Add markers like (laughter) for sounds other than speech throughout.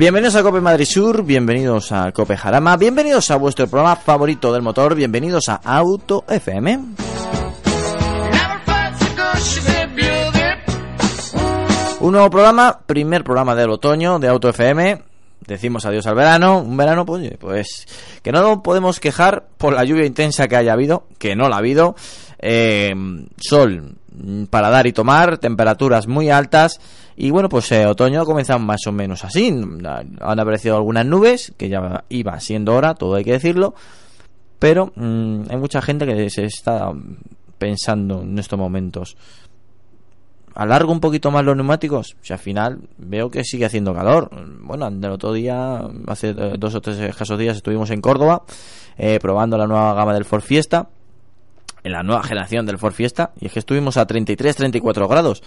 Bienvenidos a Cope Madrid Sur, bienvenidos a Cope Jarama, bienvenidos a vuestro programa favorito del motor, bienvenidos a Auto FM. Un nuevo programa, primer programa del otoño de Auto FM. Decimos adiós al verano, un verano pues, pues que no nos podemos quejar por la lluvia intensa que haya habido, que no la ha habido. Eh, sol para dar y tomar, temperaturas muy altas y bueno, pues eh, otoño ha comenzado más o menos así. Han aparecido algunas nubes, que ya iba siendo hora, todo hay que decirlo. Pero mm, hay mucha gente que se está pensando en estos momentos. ¿Alargo un poquito más los neumáticos? Si al final veo que sigue haciendo calor. Bueno, el otro día, hace dos o tres escasos días, estuvimos en Córdoba eh, probando la nueva gama del Ford Fiesta. En la nueva generación del Ford Fiesta. Y es que estuvimos a 33-34 grados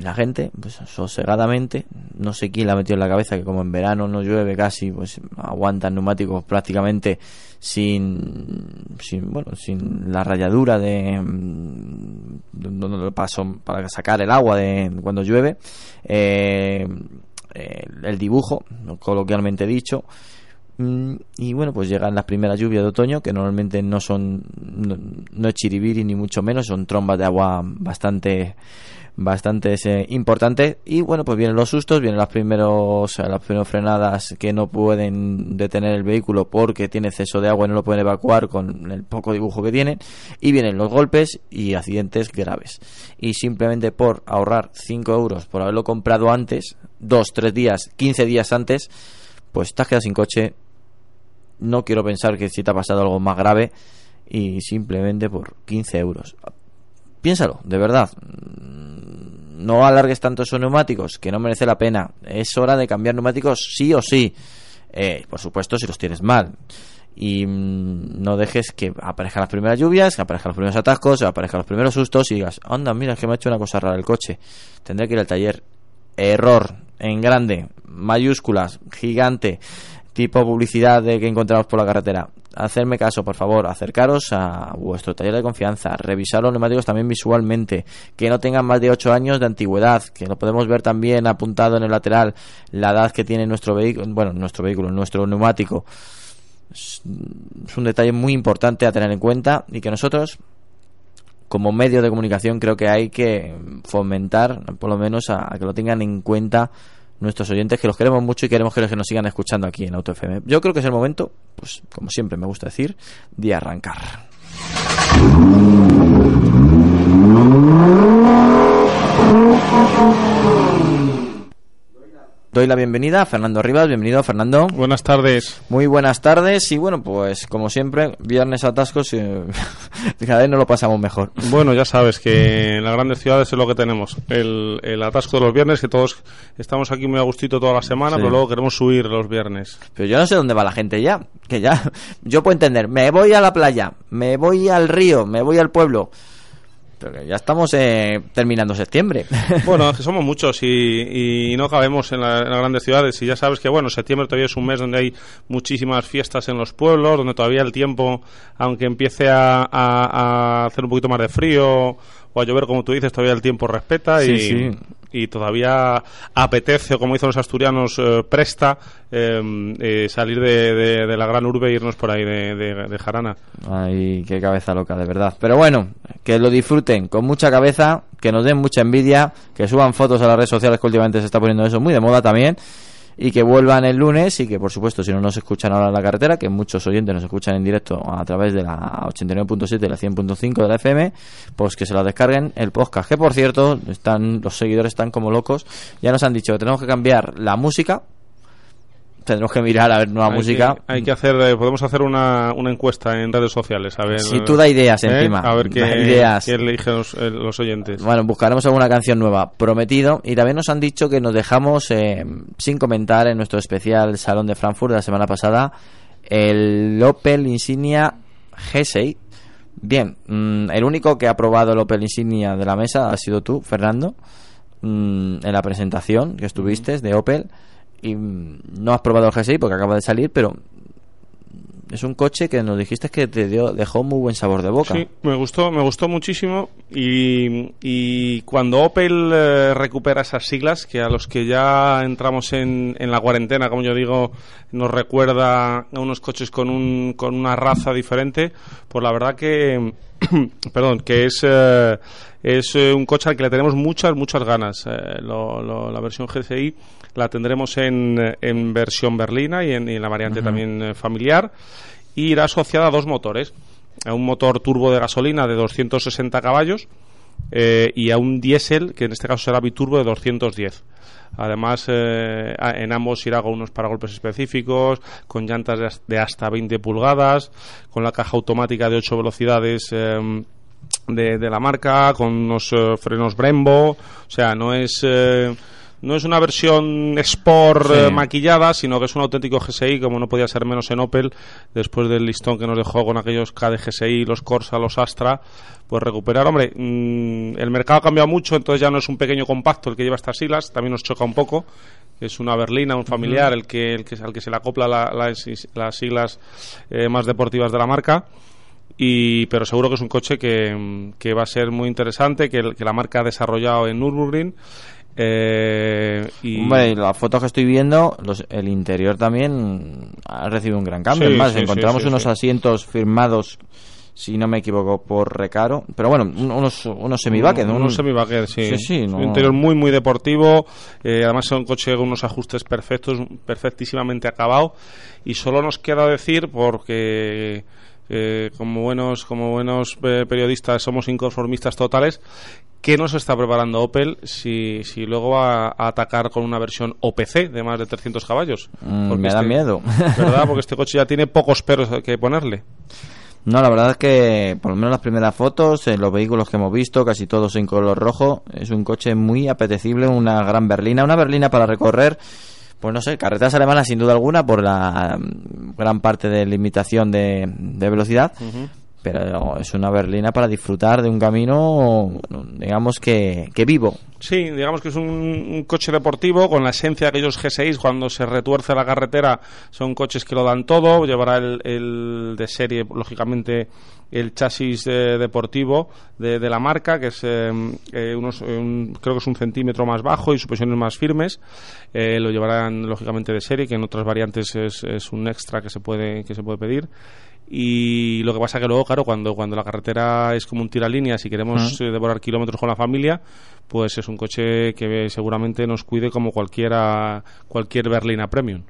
la gente, pues sosegadamente, no sé quién la ha metido en la cabeza que como en verano no llueve casi, pues aguantan neumáticos prácticamente sin, sin bueno, sin la rayadura de, donde paso para sacar el agua de cuando llueve, eh, el dibujo, coloquialmente dicho, mm, y bueno, pues llegan las primeras lluvias de otoño, que normalmente no son, no, no es chiribiri ni mucho menos, son trombas de agua bastante bastante eh, importante. Y bueno pues vienen los sustos vienen las primeros las primeras frenadas que no pueden detener el vehículo porque tiene exceso de agua y no lo pueden evacuar con el poco dibujo que tienen. Y vienen los golpes y accidentes graves. Y simplemente por ahorrar 5 euros por haberlo comprado antes 2, 3 días, 15 días antes pues te has quedado sin coche no quiero pensar que si te ha pasado algo más grave y simplemente por 15 euros piénsalo, de verdad no alargues tanto esos neumáticos, que no merece la pena. Es hora de cambiar neumáticos sí o sí. Eh, por supuesto, si los tienes mal. Y mm, no dejes que aparezcan las primeras lluvias, que aparezcan los primeros atascos, que aparezcan los primeros sustos y digas, anda, mira, es que me ha hecho una cosa rara el coche. Tendré que ir al taller. Error, en grande, mayúsculas, gigante tipo publicidad de que encontramos por la carretera. Hacerme caso, por favor, acercaros a vuestro taller de confianza, revisar los neumáticos también visualmente, que no tengan más de 8 años de antigüedad, que lo podemos ver también apuntado en el lateral, la edad que tiene nuestro vehículo, bueno, nuestro vehículo, nuestro neumático. Es un detalle muy importante a tener en cuenta y que nosotros como medio de comunicación creo que hay que fomentar por lo menos a que lo tengan en cuenta nuestros oyentes, que los queremos mucho y queremos que nos sigan escuchando aquí en Auto FM. Yo creo que es el momento, pues como siempre me gusta decir, de arrancar. Doy la bienvenida a Fernando Rivas. Bienvenido, Fernando. Buenas tardes. Muy buenas tardes. Y bueno, pues como siempre, viernes atascos y (laughs) cada vez no lo pasamos mejor. Bueno, ya sabes que en las grandes ciudades es lo que tenemos. El, el atasco de los viernes, que todos estamos aquí muy a gustito toda la semana, Sí. pero luego queremos subir los viernes. Pero yo no sé dónde va la gente ya. Que ya, (laughs) yo puedo entender, me voy a la playa, me voy al río, me voy al pueblo. Pero ya estamos eh, terminando septiembre. (laughs) Bueno, es que somos muchos y, y no cabemos en, la- en las grandes ciudades. Y ya sabes que, bueno, septiembre todavía es un mes donde hay muchísimas fiestas en los pueblos, donde todavía el tiempo, aunque empiece a, a- a hacer un poquito más de frío o a llover, como tú dices, todavía el tiempo respeta y, sí. Y todavía apetece, como dicen los asturianos, eh, presta eh, eh, salir de, de- la gran urbe e irnos por ahí de- de Jarana. Ay, qué cabeza loca, de verdad. Pero bueno, que lo disfruten con mucha cabeza, que nos den mucha envidia, que suban fotos a las redes sociales, que últimamente se está poniendo eso muy de moda también, y que vuelvan el lunes y que, por supuesto, si no nos escuchan ahora en la carretera, que muchos oyentes nos escuchan en directo a través de la 89.7 y la 100.5 de la FM, pues que se la descarguen el podcast. Que, por cierto, están los seguidores están como locos. Ya nos han dicho que tenemos que cambiar la música. Tendremos que mirar a ver nueva Hay música. que- hay que hacer, eh, podemos hacer una, una encuesta en redes sociales. A ver, Si tú da ideas ¿eh? encima, A ver qué, ideas. qué eligen los, eh, los oyentes. Bueno, buscaremos alguna canción nueva, prometido. Y también nos han dicho que nos dejamos eh, sin comentar en nuestro especial Salón de Frankfurt de la semana pasada el Opel Insignia G6. Bien, mm, el único que ha probado el Opel Insignia de la mesa ha sido tú, Fernando, mm, en la presentación que estuviste de Opel. Y no has probado el G6 porque acaba de salir, pero es un coche que nos dijiste que te dio, dejó muy buen sabor de boca. Sí, me gustó, me gustó muchísimo y, y cuando Opel eh, recupera esas siglas, que a los que ya entramos en, en la cuarentena, como yo digo, nos recuerda a unos coches con, un, con una raza diferente, pues la verdad que, (clears throat) perdón, que es, eh, es eh, un coche al que le tenemos muchas, muchas ganas. Eh, lo- la versión GCI la tendremos en, en versión berlina y en, y en la variante también eh, familiar y irá asociada a dos motores a un motor turbo de gasolina de 260 caballos eh, y a un diésel que en este caso será biturbo de 210 Además, eh, en ambos irá con unos paragolpes específicos, con llantas de has- de hasta 20 pulgadas, con la caja automática de 8 velocidades eh, de, de la marca, con unos eh, frenos Brembo. O sea, no es. No es una versión Sport Sí. eh, maquillada, sino que es un auténtico GSI, como no podía ser menos en Opel, después del listón que nos dejó con aquellos KD GSI, los Corsa, los Astra, pues recuperar, hombre, mm, el mercado ha cambiado mucho, entonces ya no es un pequeño compacto el que lleva estas siglas, también nos choca un poco, es una berlina, un familiar, el que, el que, al que se le acopla la- las, las siglas eh, más deportivas de la marca. Y pero seguro que es un coche que, que va a ser muy interesante que, el- que la marca ha desarrollado en Nürburgring eh, y Hombre, las fotos que estoy viendo, los- el interior también ha recibido un gran cambio. Sí, es más, sí, encontramos sí, unos asientos firmados, si no me equivoco, por Recaro. Pero bueno, un- unos, unos ¿no? un, Un- semi-bucket, sí. Sí, sí, no- Un interior muy, muy deportivo. eh, además, es un coche con unos ajustes perfectos, perfectísimamente acabado. Y solo nos queda decir, porque eh, como buenos, como buenos eh, periodistas somos inconformistas totales, ¿qué nos está preparando Opel si, si luego va a atacar con una versión OPC de más de 300 caballos? Mm, me da este- miedo. (laughs) ¿Verdad? Porque este (laughs) coche ya tiene pocos peros que ponerle. No, la verdad es que, por lo menos las primeras fotos, en los vehículos que hemos visto, casi todos en color rojo, es un coche muy apetecible, una gran berlina, una berlina para recorrer, pues no sé, carreteras alemanas sin duda alguna, por la mm, gran parte de limitación de, de velocidad, pero es una berlina para disfrutar de un camino, digamos que, que vivo. Sí, digamos que es un, un coche deportivo con la esencia de aquellos G6 cuando se retuerce la carretera son coches que lo dan todo, llevará el, el de serie lógicamente el chasis eh, deportivo de, de la marca que es eh, eh, unos eh, un- creo que es un centímetro más bajo y suspensiones más firmes. Eh, lo llevarán lógicamente de serie que en otras variantes es, es un extra que se puede que se puede pedir y lo que pasa que luego, claro, cuando, cuando la carretera es como un tiralíneas y queremos eh, devorar kilómetros con la familia, pues es un coche que seguramente nos cuide como cualquiera, cualquier berlina premium.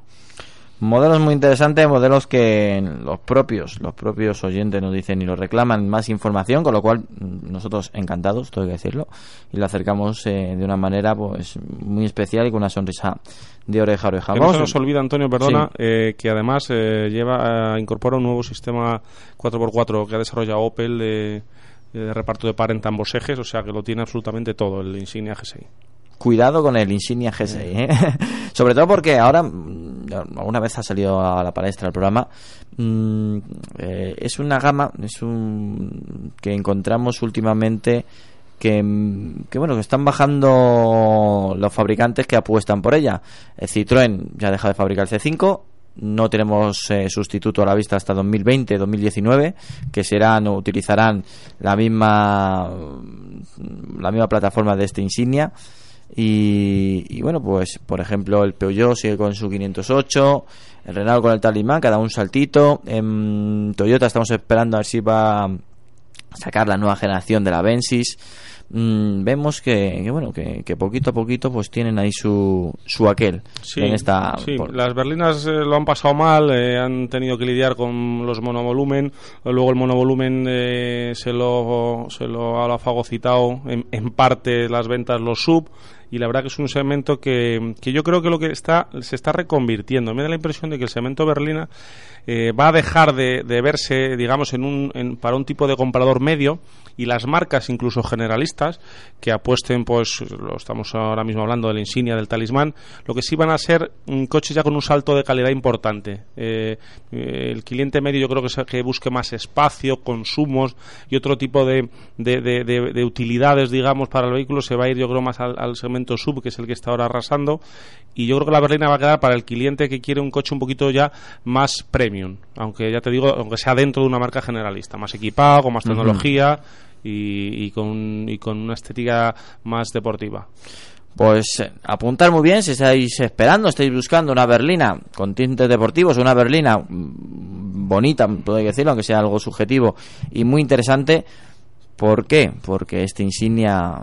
Modelos muy interesantes, modelos que los propios, los propios oyentes nos dicen y nos reclaman más información, con lo cual mm, nosotros encantados, tengo que decirlo, y lo acercamos eh, de una manera pues muy especial y con una sonrisa de oreja a oreja. Que no se nos olvida, Antonio, perdona, eh, que además eh, lleva incorpora un nuevo sistema 4x4 que ha desarrollado Opel de, de reparto de par en ambos ejes, o sea que lo tiene absolutamente todo el Insignia G6 cuidado con el Insignia G6. ¿eh? (laughs) Sobre todo porque ahora, mm, alguna vez ha salido a la palestra el programa, mm, eh, es una gama es un que encontramos últimamente que, mm, que, bueno que están bajando los fabricantes que apuestan por ella. El Citroën ya deja de fabricar el C5, no tenemos eh, sustituto a la vista hasta 2020-2019 que serán o utilizarán la misma la misma plataforma de este insignia y, bueno, pues por ejemplo el Peugeot sigue con su 508, el Renault con el Talismán, cada un saltito. En Toyota estamos esperando a ver si va a sacar la nueva generación de la Vensis. Mm, vemos que, bueno que, poquito a poquito pues tienen ahí su, su aquel en esta sí. las berlinas eh, lo han pasado mal eh, han tenido que lidiar con los monovolumen luego el monovolumen eh, se lo se lo ha fagocitado en, en parte las ventas los sub y la verdad que es un segmento que, que yo creo que lo que está se está reconvirtiendo. Me da la impresión de que el segmento berlina eh, va a dejar de, verse, digamos, en un, para un tipo de comprador medio y las marcas, incluso generalistas, que apuesten, pues, lo estamos ahora mismo hablando de la insignia, del talismán, lo que sí van a ser coches ya con un salto de calidad importante. Eh, eh, el cliente medio yo creo que, que busque más espacio, consumos y otro tipo de, de, utilidades, digamos, para el vehículo se va a ir, yo creo, más al, al segmento sub, que es el que está ahora arrasando. Y yo creo que la berlina va a quedar para el cliente que quiere un coche un poquito ya más premium aunque ya te digo, aunque sea dentro de una marca generalista, más equipado, con más tecnología y, con, y con una estética más deportiva. Pues eh, apuntar muy bien si estáis esperando, estáis buscando una berlina con tintes deportivos, una berlina mm, bonita, puedo decirlo, aunque sea algo subjetivo y muy interesante. ¿Por qué? Porque este insignia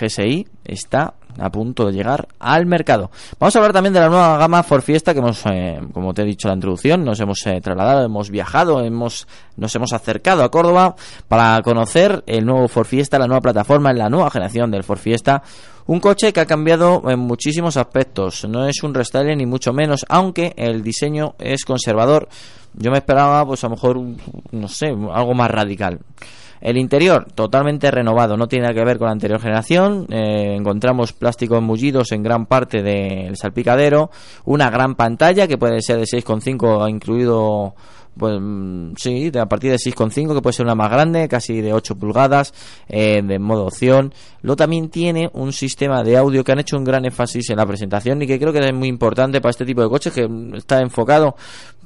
GSI está a punto de llegar al mercado. Vamos a hablar también de la nueva gama Ford Fiesta que hemos, eh, como te he dicho en la introducción, nos hemos eh, trasladado, hemos viajado, hemos, nos hemos acercado a Córdoba para conocer el nuevo Ford Fiesta, la nueva plataforma, la nueva generación del Ford Fiesta. Un coche que ha cambiado en muchísimos aspectos. No es un restyling ni mucho menos, aunque el diseño es conservador. Yo me esperaba, pues a lo mejor, no sé, algo más radical. El interior, totalmente renovado, no tiene nada que ver con la anterior generación. Eh, encontramos plásticos mullidos en gran parte del salpicadero. Una gran pantalla que puede ser de 6,5, incluido pues mm, sí, a partir de 6,5 que puede ser una más grande, casi de 8 pulgadas, eh, de modo opción. Luego también tiene un sistema de audio que han hecho un gran énfasis en la presentación y que creo que es muy importante para este tipo de coches que está enfocado,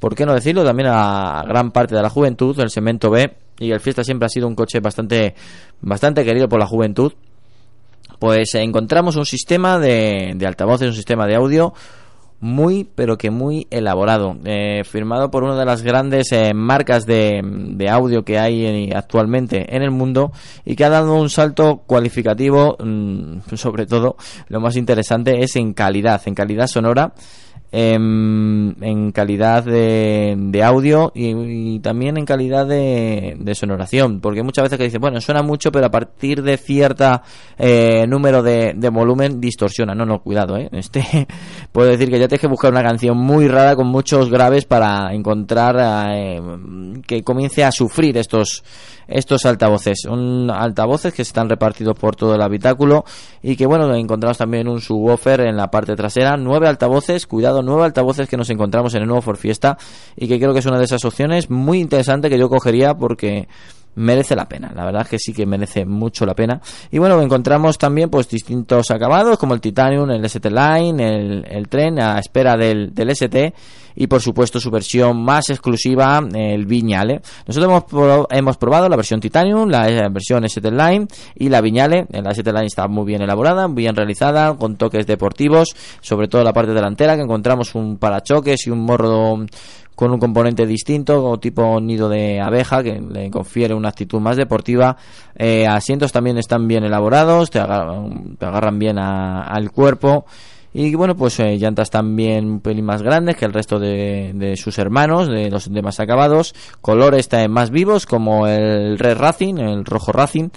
por qué no decirlo, también a gran parte de la juventud, del segmento B y el Fiesta siempre ha sido un coche bastante, bastante querido por la juventud, pues encontramos un sistema de, de altavoces, un sistema de audio muy, pero que muy elaborado, eh, firmado por una de las grandes eh, marcas de, de, audio que hay actualmente en el mundo y que ha dado un salto cualificativo, mm, sobre todo lo más interesante es en calidad, en calidad sonora en, calidad de, audio y, también en calidad de, sonoración, porque muchas veces que dicen, bueno, suena mucho, pero a partir de cierta eh, número de, volumen distorsiona. No, no, cuidado, ¿eh? Este, (laughs) puedo decir que ya tienes que buscar una canción muy rara con muchos graves para encontrar eh, que comience a sufrir estos estos altavoces. Un altavoces que están repartidos por todo el habitáculo y que bueno, encontramos también un subwoofer en la parte trasera. Nueve altavoces, cuidado, nueve altavoces que nos encontramos en el nuevo Ford Fiesta y que creo que es una de esas opciones muy interesante que yo cogería porque merece la pena. La verdad es que sí que merece mucho la pena. Y bueno, encontramos también pues distintos acabados como el Titanium, el ST Line, el, el tren a espera del, del ST y por supuesto su versión más exclusiva, el Viñale. Nosotros hemos, hemos probado la versión Titanium, la eh, versión ST Line y la Viñale. La ST Line está muy bien elaborada, bien realizada, con toques deportivos, sobre todo la parte delantera que encontramos un parachoques y un morro con un componente distinto, tipo nido de abeja, que le confiere una actitud más deportiva. Eh, asientos también están bien elaborados, te agarran, bien al cuerpo. Y bueno, pues eh, llantas también un pelín más grandes que el resto de, de sus hermanos, de los demás acabados. Colores más vivos como el Red Racing, el rojo Racing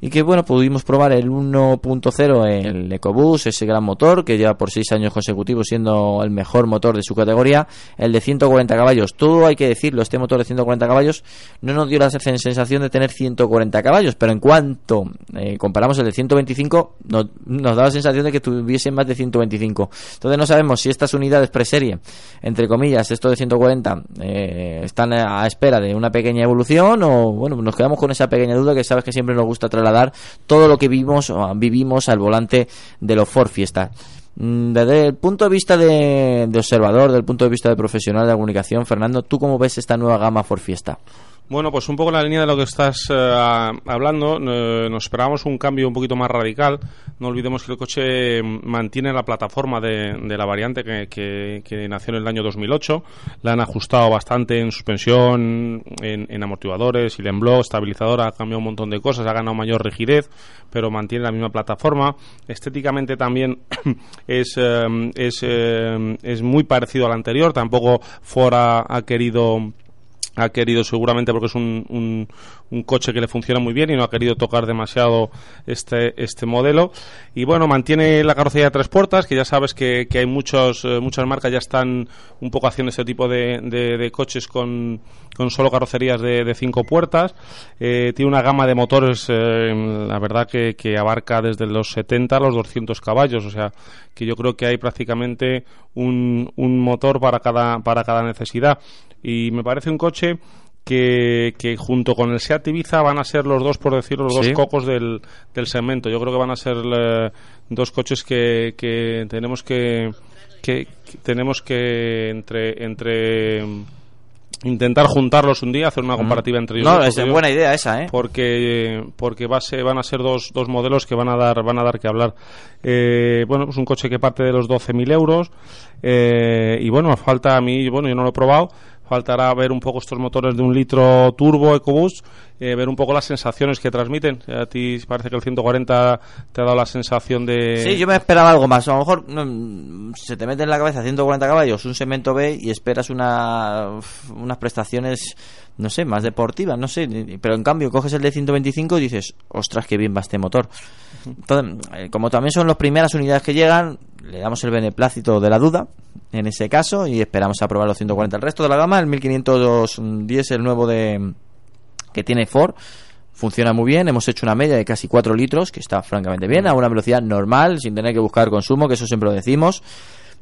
y que bueno pudimos probar el 1.0 el EcoBoost ese gran motor que lleva por seis años consecutivos siendo el mejor motor de su categoría el de 140 caballos. Todo hay que decirlo este motor de 140 caballos no nos dio la sensación de tener 140 caballos pero en cuanto eh, comparamos el de 125 nos, nos da la sensación de que tuviese más de 125 entonces no sabemos si estas unidades preserie entre comillas esto de 140 eh, están a espera de una pequeña evolución o bueno nos quedamos con esa pequeña duda que sabes que siempre nos gusta traer dar todo lo que vivimos, vivimos al volante de los Ford Fiesta. Mm, desde el punto de vista de, observador, del punto de vista de profesional de comunicación, Fernando, ¿tú cómo ves esta nueva gama Ford Fiesta? Bueno, pues un poco en la línea de lo que estás eh, hablando, eh, nos esperábamos un cambio un poquito más radical. No olvidemos que el coche mantiene la plataforma de, la variante que, nació en el año 2008. La han ajustado bastante en suspensión, en, amortiguadores, y en blog, estabilizador, ha cambiado un montón de cosas, ha ganado mayor rigidez, pero mantiene la misma plataforma. Estéticamente también (clears throat) es, eh, es, es muy parecido al anterior. Tampoco Ford ha querido ha querido seguramente porque es un, un, un, coche que le funciona muy bien y no ha querido tocar demasiado este, este modelo. Y bueno, mantiene la carrocería de tres puertas, que ya sabes que, que hay muchos, eh, muchas marcas ya están un poco haciendo ese tipo de, de, coches con, con, solo carrocerías de, de cinco puertas. Eh, tiene una gama de motores, eh, la verdad que, que abarca desde los 70 a los 200 caballos, o sea que yo creo que hay prácticamente un, un motor para cada, para cada necesidad y me parece un coche que, que, junto con el Seat Ibiza van a ser los dos, por decirlo, los dos cocos del, del, segmento. Yo creo que van a ser eh, dos coches que, que tenemos que, que, tenemos que entre entre intentar juntarlos un día, hacer una comparativa entre ellos. No, es buena idea esa, ¿eh? Porque porque va a ser, van a ser dos, dos modelos que van a dar van a dar que hablar. Eh, bueno, pues un coche que parte de los 12.000 euros eh, y bueno, falta a mí, bueno, yo no lo he probado, faltará ver un poco estos motores de un litro turbo EcoBoost, eh, ver un poco las sensaciones que transmiten. A ti parece que el 140 te ha dado la sensación de... Sí, yo me esperaba algo más. A lo mejor se te mete en la cabeza 140 caballos, un segmento B y esperas una, unas prestaciones no sé, más deportivas, no sé, pero en cambio coges el de 125 y dices, ostras, qué bien va este motor. Entonces, eh, como también son las primeras unidades que llegan, le damos el beneplácito de la duda en ese caso y esperamos aprobar los 140. El resto de la gama, el 1510, el nuevo de que tiene Ford, funciona muy bien. Hemos hecho una media de casi 4 litros, que está francamente bien, a una velocidad normal, sin tener que buscar consumo, que eso siempre lo decimos.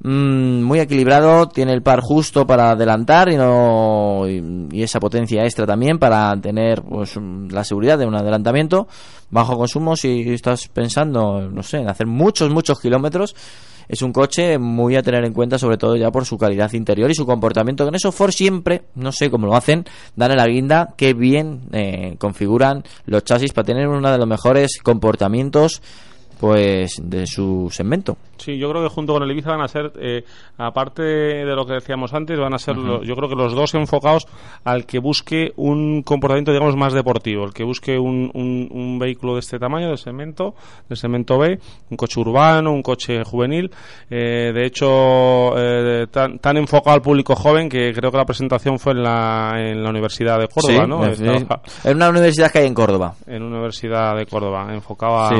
Mm, muy equilibrado, tiene el par justo para adelantar y, no, y, esa potencia extra también para tener pues, la seguridad de un adelantamiento. Bajo consumo, si estás pensando, no sé, en hacer muchos, muchos kilómetros, es un coche muy a tener en cuenta, sobre todo ya por su calidad interior y su comportamiento. Con eso Ford siempre, no sé cómo lo hacen, dan a la guinda que bien eh, configuran los chasis para tener uno de los mejores comportamientos pues de su segmento. Sí, yo creo que junto con el Ibiza van a ser, eh, aparte de lo que decíamos antes, van a ser, yo creo que los dos enfocados al que busque un comportamiento, digamos, más deportivo, el que busque un, un, vehículo de este tamaño, de segmento, de segmento B, un coche urbano, un coche juvenil. Eh, de hecho, eh, tan, tan, enfocado al público joven que creo que la presentación fue en la, en la Universidad de Córdoba, ¿no? en una universidad que hay en Córdoba. En una universidad de Córdoba, enfocado a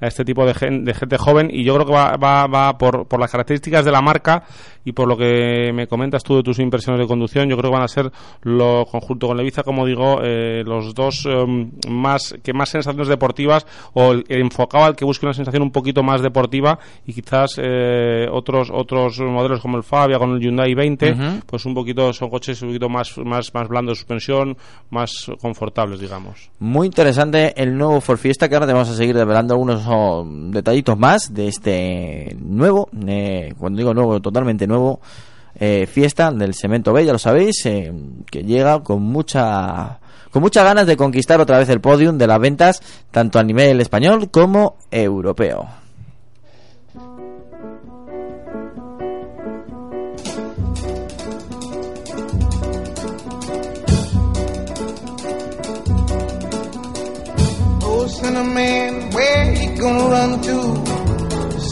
a este tipo de, de gente joven y yo creo que va, va, va por, por, las características de la marca y por lo que me comentas tú de tus impresiones de conducción, yo creo que van a ser lo conjunto con Leviza, como digo, eh, los dos em, más que más sensaciones deportivas o el, enfocado al que busque una sensación un poquito más deportiva y quizás eh, otros otros modelos como el Fabia con el Hyundai 20, pues un poquito son coches un poquito más más más blandos de suspensión, más confortables, digamos. Muy interesante el nuevo Ford Fiesta que ahora te vamos a seguir revelando algunos detallitos más de este nuevo, eh, cuando digo nuevo, totalmente nuevo, eh, fiesta del Cemento B, ya lo sabéis, eh, que llega con mucha con muchas ganas de conquistar otra vez el podium de las ventas, tanto a nivel español como europeo. Cinnamon,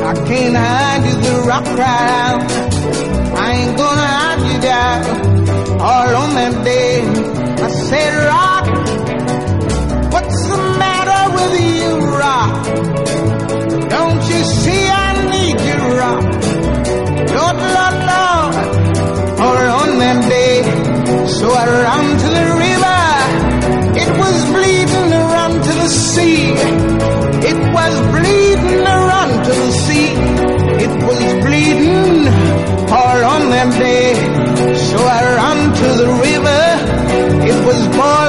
I can't hide you, the rock out. I ain't gonna hide you down all on that day. I said, Rock, what's the matter with you, Rock? Don't you see I need you, Rock? Lord, Lord, Lord, all on that day. So I ran to the river. It was bleeding run to the sea. It was bleeding all on that day. So I ran to the river. It was boiling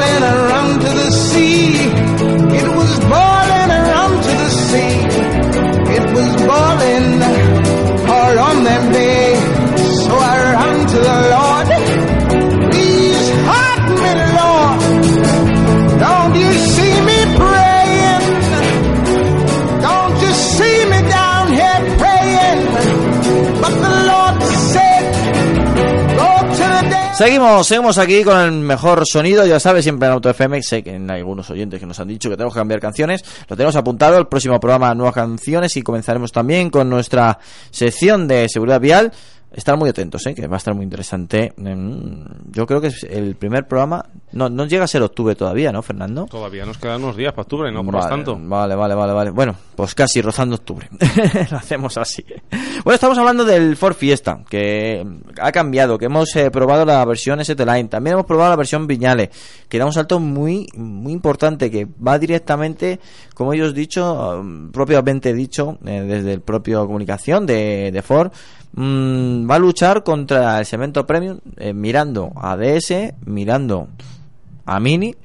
Seguimos, seguimos aquí con el mejor sonido, ya sabes, siempre en Auto FM. Sé que hay algunos oyentes que nos han dicho que tenemos que cambiar canciones. Lo tenemos apuntado, el próximo programa nuevas canciones y comenzaremos también con nuestra sección de seguridad vial. Estar muy atentos, ¿eh? que va a estar muy interesante. Mm, Yo creo que es el primer programa. No, no llega a ser octubre todavía, ¿no, Fernando? Todavía nos quedan unos días para octubre, no por vale, tanto. Vale, vale, vale, vale. Bueno, pues casi rozando octubre. (laughs) Lo hacemos así. Bueno, estamos hablando del Ford Fiesta, que ha cambiado, que hemos eh, probado la versión ST-Line, también hemos probado la versión Viñale, que da un salto muy, muy importante, que va directamente, como ellos dicho, um, propiamente dicho, eh, desde el propio comunicación de, de Ford, mm, va a luchar contra el segmento premium, eh, mirando a DS, mirando a Mini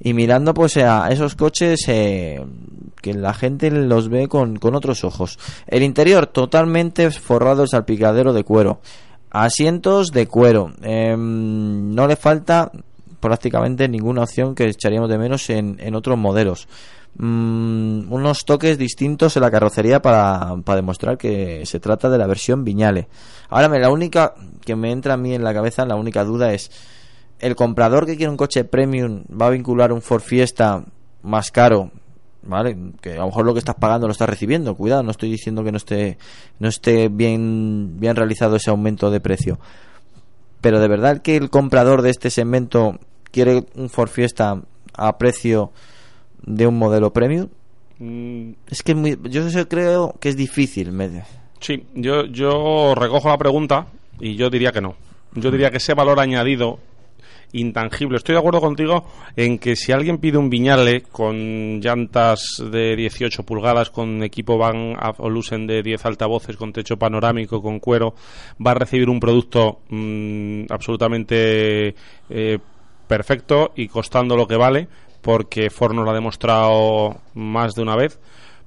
y mirando pues a esos coches eh, que la gente los ve con, con otros ojos. El interior totalmente forrado de salpicadero de cuero. Asientos de cuero. Em, no le falta prácticamente ninguna opción que echaríamos de menos en, en otros modelos. Mm, unos toques distintos en la carrocería para, para demostrar que se trata de la versión Viñale. Ahora, la única que me entra a mí en la cabeza, la única duda es el comprador que quiere un coche premium va a vincular un Ford Fiesta más caro, ¿vale? Que a lo mejor lo que estás pagando lo estás recibiendo. Cuidado, no estoy diciendo que no esté no esté bien bien realizado ese aumento de precio. Pero de verdad que el comprador de este segmento quiere un Ford Fiesta a precio de un modelo premium. Mm, Es que muy- yo creo que es difícil. Sí, yo, yo recojo la pregunta y yo diría que no. Yo diría que ese valor añadido intangible. Estoy de acuerdo contigo en que si alguien pide un Viñale con llantas de 18 pulgadas, con equipo Van Olusen de 10 altavoces, con techo panorámico, con cuero, va a recibir un producto mm, absolutamente eh, perfecto y costando lo que vale, porque Ford nos lo ha demostrado más de una vez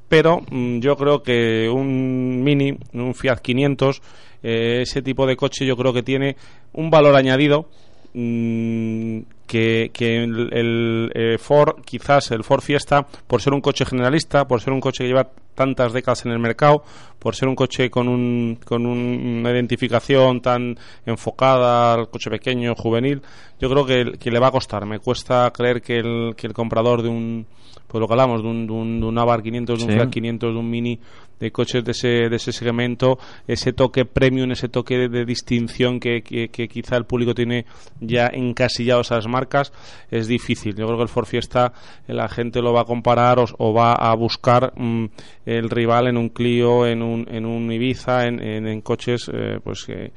pero mm, yo creo que un Mini, un Fiat 500, eh, ese tipo de coche yo creo que tiene un valor añadido mm, que, que el, el, eh, Ford, quizás el Ford Fiesta, por ser un coche generalista, por ser un coche que lleva tantas décadas en el mercado, por ser un coche con, un, con un- una identificación tan enfocada al coche pequeño, juvenil, yo creo que, que le va a costar. Me cuesta creer que el, que el comprador de un, pues lo que hablamos, de un, de un, de un Abarth 500, de un Sí. Fiat 500, de un Mini, de coches de ese, de ese segmento, ese toque premium, ese toque de, de distinción que, que, que quizá el público tiene ya encasillado esas marcas, es difícil. Yo creo que el Ford Fiesta eh, la gente lo va a comparar o, o va a buscar mm, el rival en un Clio, en un, en un Ibiza, en, en, en coches eh, pues que,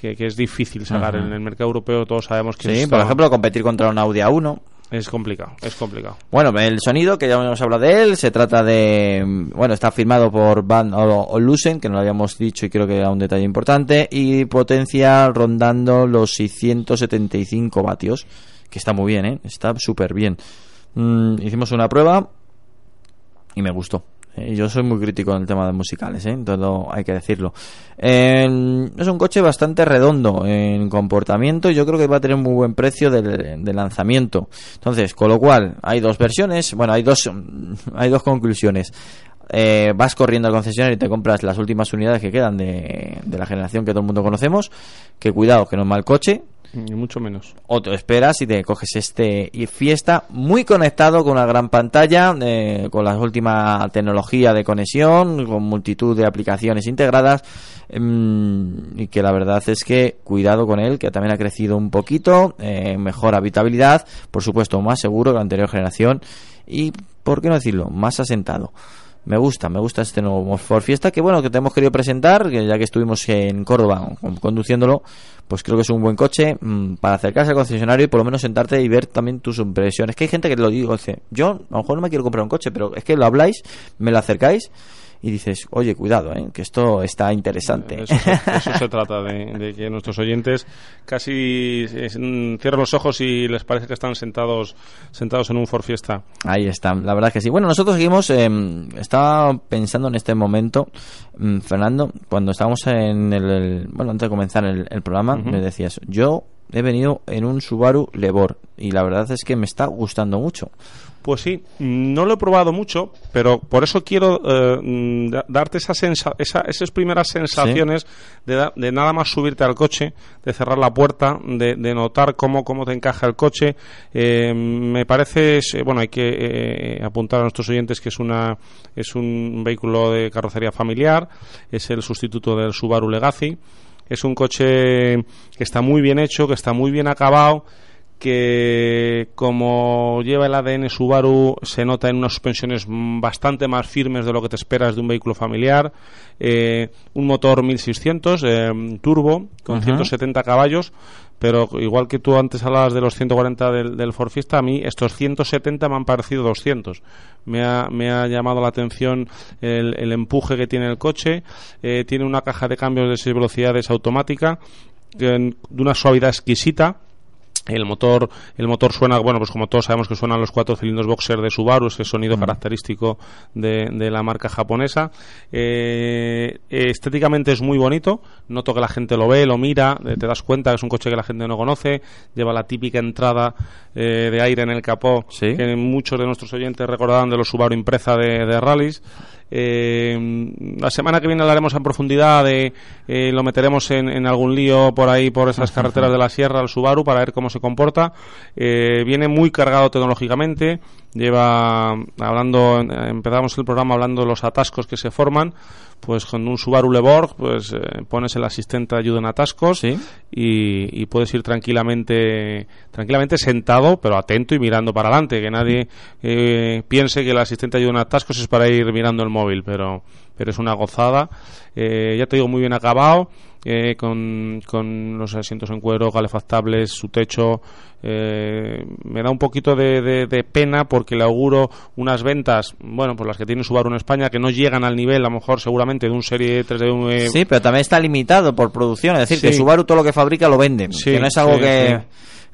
que, que es difícil sacar. En el mercado europeo todos sabemos que Sí, está- por ejemplo, competir contra un Audi A1 es complicado, es complicado. Bueno, el sonido, que ya hemos hablado de él, se trata de... Bueno, está firmado por Van Olusen, que no lo habíamos dicho y creo que era un detalle importante, y potencia rondando los 675 vatios, que está muy bien, ¿eh? Está súper bien. Mm, hicimos una prueba y me gustó. Eh, Yo soy muy crítico en el tema de musicales, ¿eh? todo hay que decirlo. Eh, es un coche bastante redondo en comportamiento y yo creo que va a tener muy buen precio del lanzamiento. Entonces, con lo cual, hay dos versiones, bueno, hay dos, hay dos conclusiones. Eh, vas corriendo al concesionario y te compras las últimas unidades que quedan de, de la generación que todo el mundo conocemos. Que cuidado, que no es mal coche, Ni mucho menos. o te esperas y te coges este fiesta muy conectado con una gran pantalla eh, con la última tecnología de conexión con multitud de aplicaciones integradas mm, y que la verdad es que cuidado con él que también ha crecido un poquito eh, mejor habitabilidad por supuesto más seguro que la anterior generación y por qué no decirlo más asentado me gusta, me gusta este nuevo Ford Fiesta que bueno, que te hemos querido presentar, que ya que estuvimos en Córdoba con- conduciéndolo, pues creo que es un buen coche mm, para acercarse al concesionario y por lo menos sentarte y ver también tus impresiones. Que hay gente que lo digo, dice, yo a lo mejor no me quiero comprar un coche, pero es que lo habláis, me lo acercáis y dices, oye, cuidado, ¿eh? que esto está interesante. Eso, se- eso se trata, de, de que nuestros oyentes casi mm, cierran los ojos y les parece que están sentados sentados en un Ford Fiesta. Ahí está, la verdad que sí. Bueno, nosotros seguimos, eh, estaba pensando en este momento, mm, Fernando, cuando estábamos en el, el- bueno, antes de comenzar el, el programa, me decías, yo he venido en un Subaru Lebor y la verdad es que me está gustando mucho. Pues sí, no lo he probado mucho, pero por eso quiero eh, mm, da- darte esa sensa- esa- esas primeras sensaciones de, da- de nada más subirte al coche, de cerrar la puerta, de, de notar cómo, cómo te encaja el coche. Eh, me parece, eh, bueno, hay que eh, apuntar a nuestros oyentes que es, una, es un vehículo de carrocería familiar, es el sustituto del Subaru Legacy. Es un coche que está muy bien hecho, que está muy bien acabado, que como lleva el ADN Subaru se nota en unas suspensiones bastante más firmes de lo que te esperas de un vehículo familiar, eh, un motor 1600 eh, turbo con Ajá. 170 caballos, pero igual que tú antes hablabas de los 140 del, del Ford Fiesta, a mí estos 170 me han parecido 200. Me ha, me ha llamado la atención el, empuje que tiene el coche, eh, tiene una caja de cambios de 6 velocidades automática, de una suavidad exquisita, el motor, el motor suena, bueno, pues como todos sabemos que suenan los cuatro cilindros boxer de Subaru, ese sonido característico de, de la marca japonesa. Eh, estéticamente es muy bonito, noto que la gente lo ve, lo mira, eh, te das cuenta que es un coche que la gente no conoce, lleva la típica entrada eh, de aire en el capó Sí. que muchos de nuestros oyentes recordarán de los Subaru Impreza de, de rallies. Eh, la semana que viene hablaremos en profundidad de eh, lo meteremos en, en algún lío por ahí por esas carreteras de la sierra el Subaru para ver cómo se comporta. Eh, viene muy cargado tecnológicamente lleva hablando empezamos el programa hablando de los atascos que se forman pues con un Subaru Leborg pues eh, pones el asistente de ayuda en atascos Sí. y, y puedes ir tranquilamente tranquilamente sentado pero atento y mirando para adelante que nadie eh, piense que el asistente de ayuda en atascos es para ir mirando el móvil pero pero es una gozada Eh, ya te digo muy bien acabado eh, con, con los asientos en cuero calefactables su techo eh, me da un poquito de, de- de pena porque le auguro unas ventas bueno pues las que tiene Subaru en España que no llegan al nivel a lo mejor seguramente de un serie 3 de un eh, Sí, pero también está limitado por producción. Es decir, Sí. que Subaru todo lo que fabrica lo vende. Sí, que no es algo sí, que...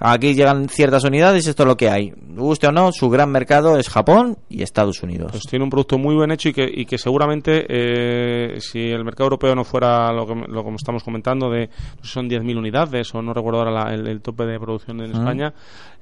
Aquí llegan ciertas unidades esto es lo que hay. Guste o no, su gran mercado es Japón y Estados Unidos. Pues tiene un producto muy bien hecho y que, y que seguramente eh, si el mercado europeo no fuera lo que, lo que estamos comentando de son 10.000 unidades o no recuerdo ahora la- el, el tope de producción en España,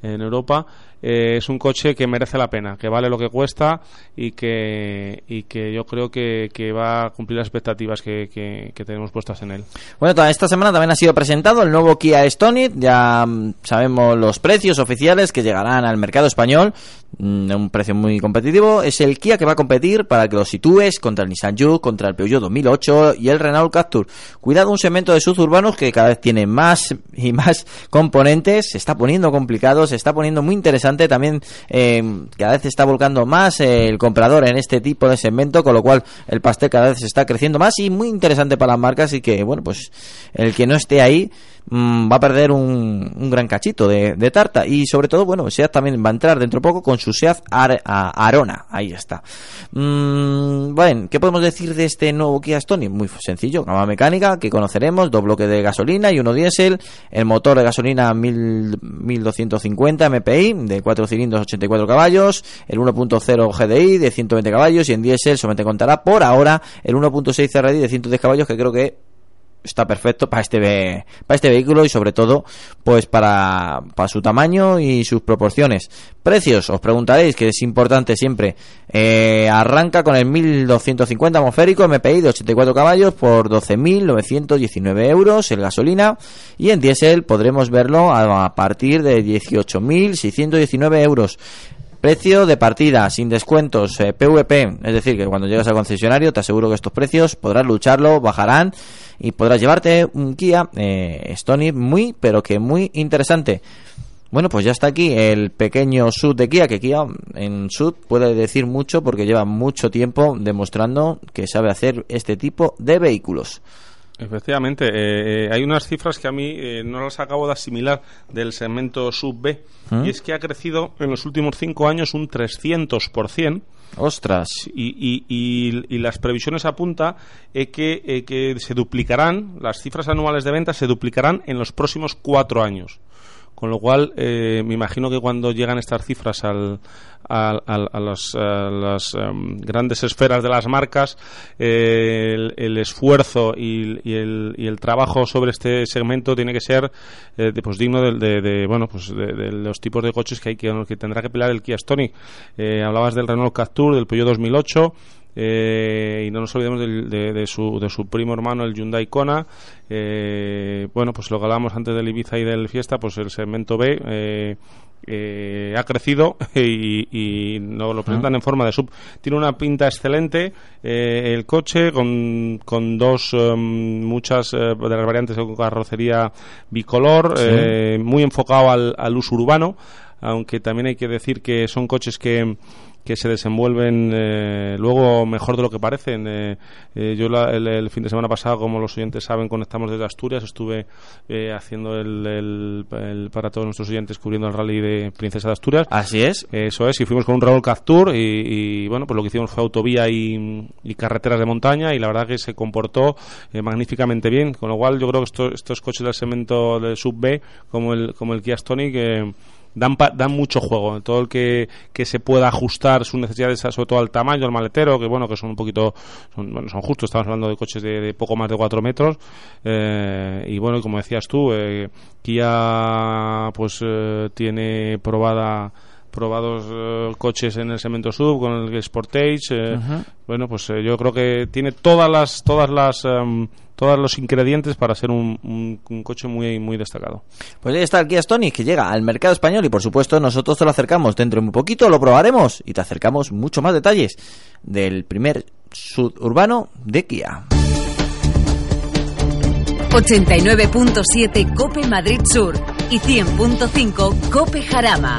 en Europa, eh, es un coche que merece la pena, que vale lo que cuesta y que, y que yo creo que, va a cumplir las expectativas que, tenemos puestas en él. Bueno, ta- esta semana también ha sido presentado el nuevo Kia Stonic. Ya mm, sabemos los precios oficiales que llegarán al mercado español. mm, un precio muy competitivo. Es el Kia que va a competir para que lo sitúes contra el Nissan Juke, contra el Peugeot 2008 y el Renault Captur. Cuidado, un segmento de suburbanos que cada vez tiene más y más componentes. Se está poniendo complicado, se está poniendo muy interesante. También eh, cada vez se está volcando más eh, el comprador en este tipo de segmento, con lo cual el pastel cada vez se está creciendo más y muy interesante para las marcas. Y que, bueno, pues el que no esté ahí va a perder un, un gran cachito de, de tarta. Y sobre todo, bueno, SEAT también va a entrar dentro poco con su SEAT Arona. Ahí está. Mm, bueno, ¿qué podemos decir de este nuevo Kia Stonic? Muy sencillo, gama mecánica que conoceremos, dos bloques de gasolina y uno diésel, el motor de gasolina 1000 1250 MPI de 4 cilindros 84 caballos, el 1.0 GDI de 120 caballos y en diésel solamente contará por ahora el 1.6 CRDI de 110 caballos que creo que está perfecto para este para este vehículo y sobre todo pues para, para su tamaño y sus proporciones. Precios os preguntaréis que es importante siempre. Eh, arranca con el 1250 atmosférico MPI de 84 caballos por 12.919 euros el gasolina y en diésel podremos verlo a, a partir de 18.619 euros Precio de partida, sin descuentos, eh, PVP, es decir, que cuando llegas al concesionario te aseguro que estos precios podrás lucharlo, bajarán y podrás llevarte un Kia eh, Stonic muy, pero que muy interesante. Bueno, pues ya está aquí el pequeño SUV de Kia, que Kia en SUV puede decir mucho porque lleva mucho tiempo demostrando que sabe hacer este tipo de vehículos. Efectivamente, eh, eh, hay unas cifras que a mí eh, no las acabo de asimilar del segmento sub B, ¿Mm? y es que ha crecido en los últimos cinco años un 300%. Ostras, Y, y, y- y las previsiones apunta eh, que, eh, que se duplicarán, las cifras anuales de ventas se duplicarán en los próximos cuatro años. Con lo cual, eh, me imagino que cuando llegan estas cifras al, al- al- a, las, a las, em, grandes esferas de las marcas, eh, el, el esfuerzo y, y el, y el trabajo sobre este segmento tiene que ser eh, de- pues digno de, de- de, bueno pues de, de los tipos de coches que hay que, que tendrá que pelear el Kia Stonic. Eh, hablabas del Renault Captur, del Peugeot 2008. Eh, y no nos olvidemos del- de, de su, de su primo hermano el Hyundai Kona eh, bueno pues lo que hablábamos antes del Ibiza y del Fiesta pues el segmento B eh, eh, ha crecido (laughs) y, y nos lo presentan en forma de sub. Tiene una pinta excelente eh, el coche con, con dos em, muchas eh, de las variantes con carrocería bicolor, Sí. eh, muy enfocado al, al uso urbano, aunque también hay que decir que son coches que que se desenvuelven eh, luego mejor de lo que parecen. Eh, eh, yo la- el, el fin de semana pasado, como los oyentes saben, conectamos desde Asturias. Estuve eh, haciendo el, el- el- para todos nuestros oyentes cubriendo el rally de Princesa de Asturias. así es. Eso es, y fuimos con un Raúl Captur y, y, bueno, pues lo que hicimos fue autovía y, y carreteras de montaña y la verdad que se comportó eh, magníficamente bien, con lo cual yo creo que esto- estos coches del segmento del sub B como el, como el Kia Stonic eh, dan, pa- dan mucho juego, todo el que, que se pueda ajustar sus necesidades sobre todo al tamaño, al maletero, que bueno, que son un poquito, son, bueno, son justos, estamos hablando de coches de, de poco más de 4 metros. Eh, y bueno, como decías tú, eh, Kia pues eh, tiene probada probados eh, coches en el segmento sub con el Sportage eh, bueno pues eh, yo creo que tiene todas las todas las em, todos los ingredientes para ser un, un- un coche muy muy destacado Pues ahí está el Kia Stonic que llega al mercado español y por supuesto nosotros te lo acercamos dentro de muy poquito, lo probaremos y te acercamos mucho más detalles del primer suburbano de Kia. 89.7 Cope Madrid Sur y 100.5 Cope Jarama.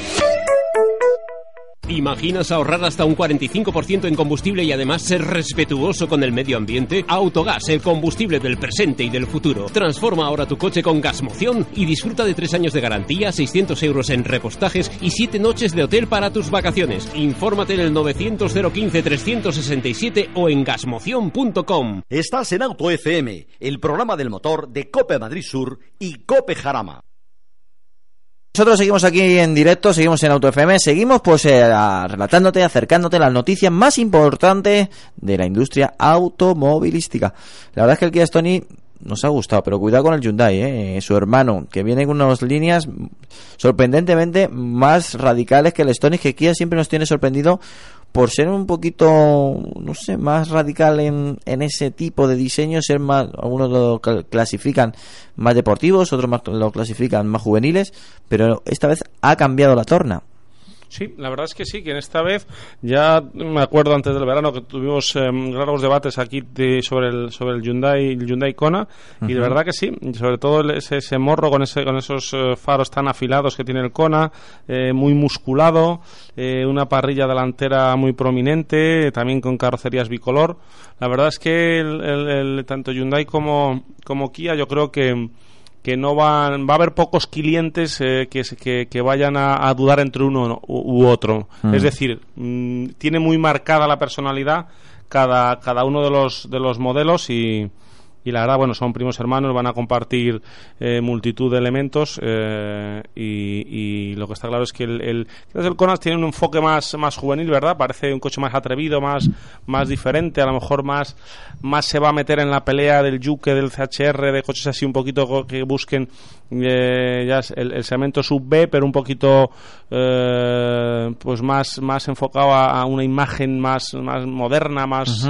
¿Imaginas ahorrar hasta un 45% en combustible y además ser respetuoso con el medio ambiente? Autogas, el combustible del presente y del futuro. Transforma ahora tu coche con Gasmoción y disfruta de 3 años de garantía, 600 euros en repostajes y 7 noches de hotel para tus vacaciones. Infórmate en el 900 015 367 o en gasmoción.com. Estás en Auto FM, el programa del motor de Cope Madrid Sur y Cope Jarama. Nosotros seguimos aquí en directo, seguimos en Auto FM, seguimos pues eh, relatándote, acercándote las noticias más importantes de la industria automovilística. La verdad es que el Kia Stonic nos ha gustado, pero cuidado con el Hyundai, ¿eh? su hermano, que viene con unas líneas sorprendentemente más radicales que el Stonic, que Kia siempre nos tiene sorprendido por ser un poquito, no sé, más radical en, en ese tipo de diseño, ser más, algunos lo clasifican más deportivos, otros más, lo clasifican más juveniles, pero esta vez ha cambiado la torna. Sí, la verdad es que sí, que en esta vez ya me acuerdo antes del verano que tuvimos em, largos debates aquí sobre el sobre el Hyundai, el Hyundai Kona y de verdad que sí, sobre todo ese, ese morro con ese con esos eh, faros tan afilados que tiene el Kona, eh, muy musculado, eh, una parrilla delantera muy prominente, también con carrocerías bicolor. La verdad es que el, tanto Hyundai como como Kia yo creo que que no van, va a haber pocos clientes eh, que, que, vayan a, dudar entre uno u, otro. Mm. Es decir, mm, tiene muy marcada la personalidad cada, cada uno de los, de los modelos y, y la verdad, bueno, son primos hermanos, van a compartir eh, multitud de elementos eh, y, lo que está claro es que el, el, el Conas tiene un enfoque más, más juvenil, ¿verdad? Parece un coche más atrevido, más, más diferente, a lo mejor más, más se va a meter en la pelea del Yuke, del CHR, de coches así un poquito que busquen eh, ya el, segmento sub B, pero un poquito pues más, más enfocado a, una imagen más, más moderna, más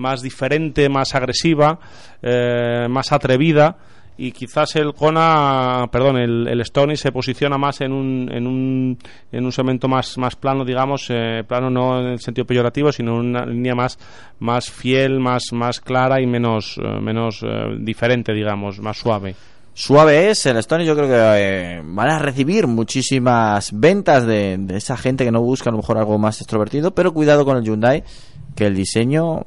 más diferente, más agresiva, eh, más atrevida y quizás el Kona, perdón, el, el Stony se posiciona más en un, en un, en un segmento más, más plano, digamos, eh, plano no en el sentido peyorativo, sino en una línea más, más fiel, más, más clara y menos, eh, menos diferente, digamos, más suave. Suave es el Stony, yo creo que van a recibir muchísimas ventas de, de esa gente que no busca a lo mejor algo más extrovertido, pero cuidado con el Hyundai, que el diseño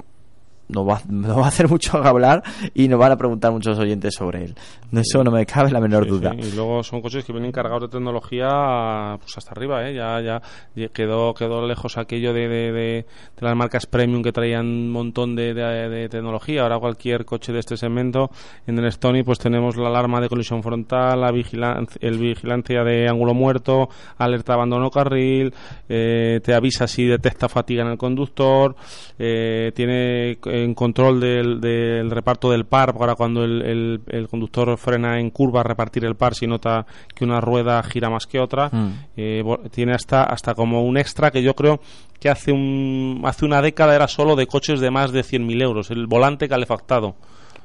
no va, (laughs) no va a hacer mucho hablar y nos van a preguntar muchos oyentes sobre él. De eso no me cabe la menor duda. Y luego son coches que vienen cargados de tecnología pues hasta arriba, ¿eh? ya, ya quedó, quedó lejos aquello de, de, de, las marcas premium que traían un montón de, de, tecnología. Ahora cualquier coche de este segmento en el Stony pues tenemos la alarma de colisión frontal, la vigilancia, el vigilancia de ángulo muerto, alerta abandono carril, eh, te avisa si detecta fatiga en el conductor, eh, tiene en control del, reparto del par para cuando el, el, conductor frena en curva repartir el par si nota que una rueda gira más que otra mm. eh, tiene hasta hasta como un extra que yo creo que hace un hace una década era solo de coches de más de 100.000 euros el volante calefactado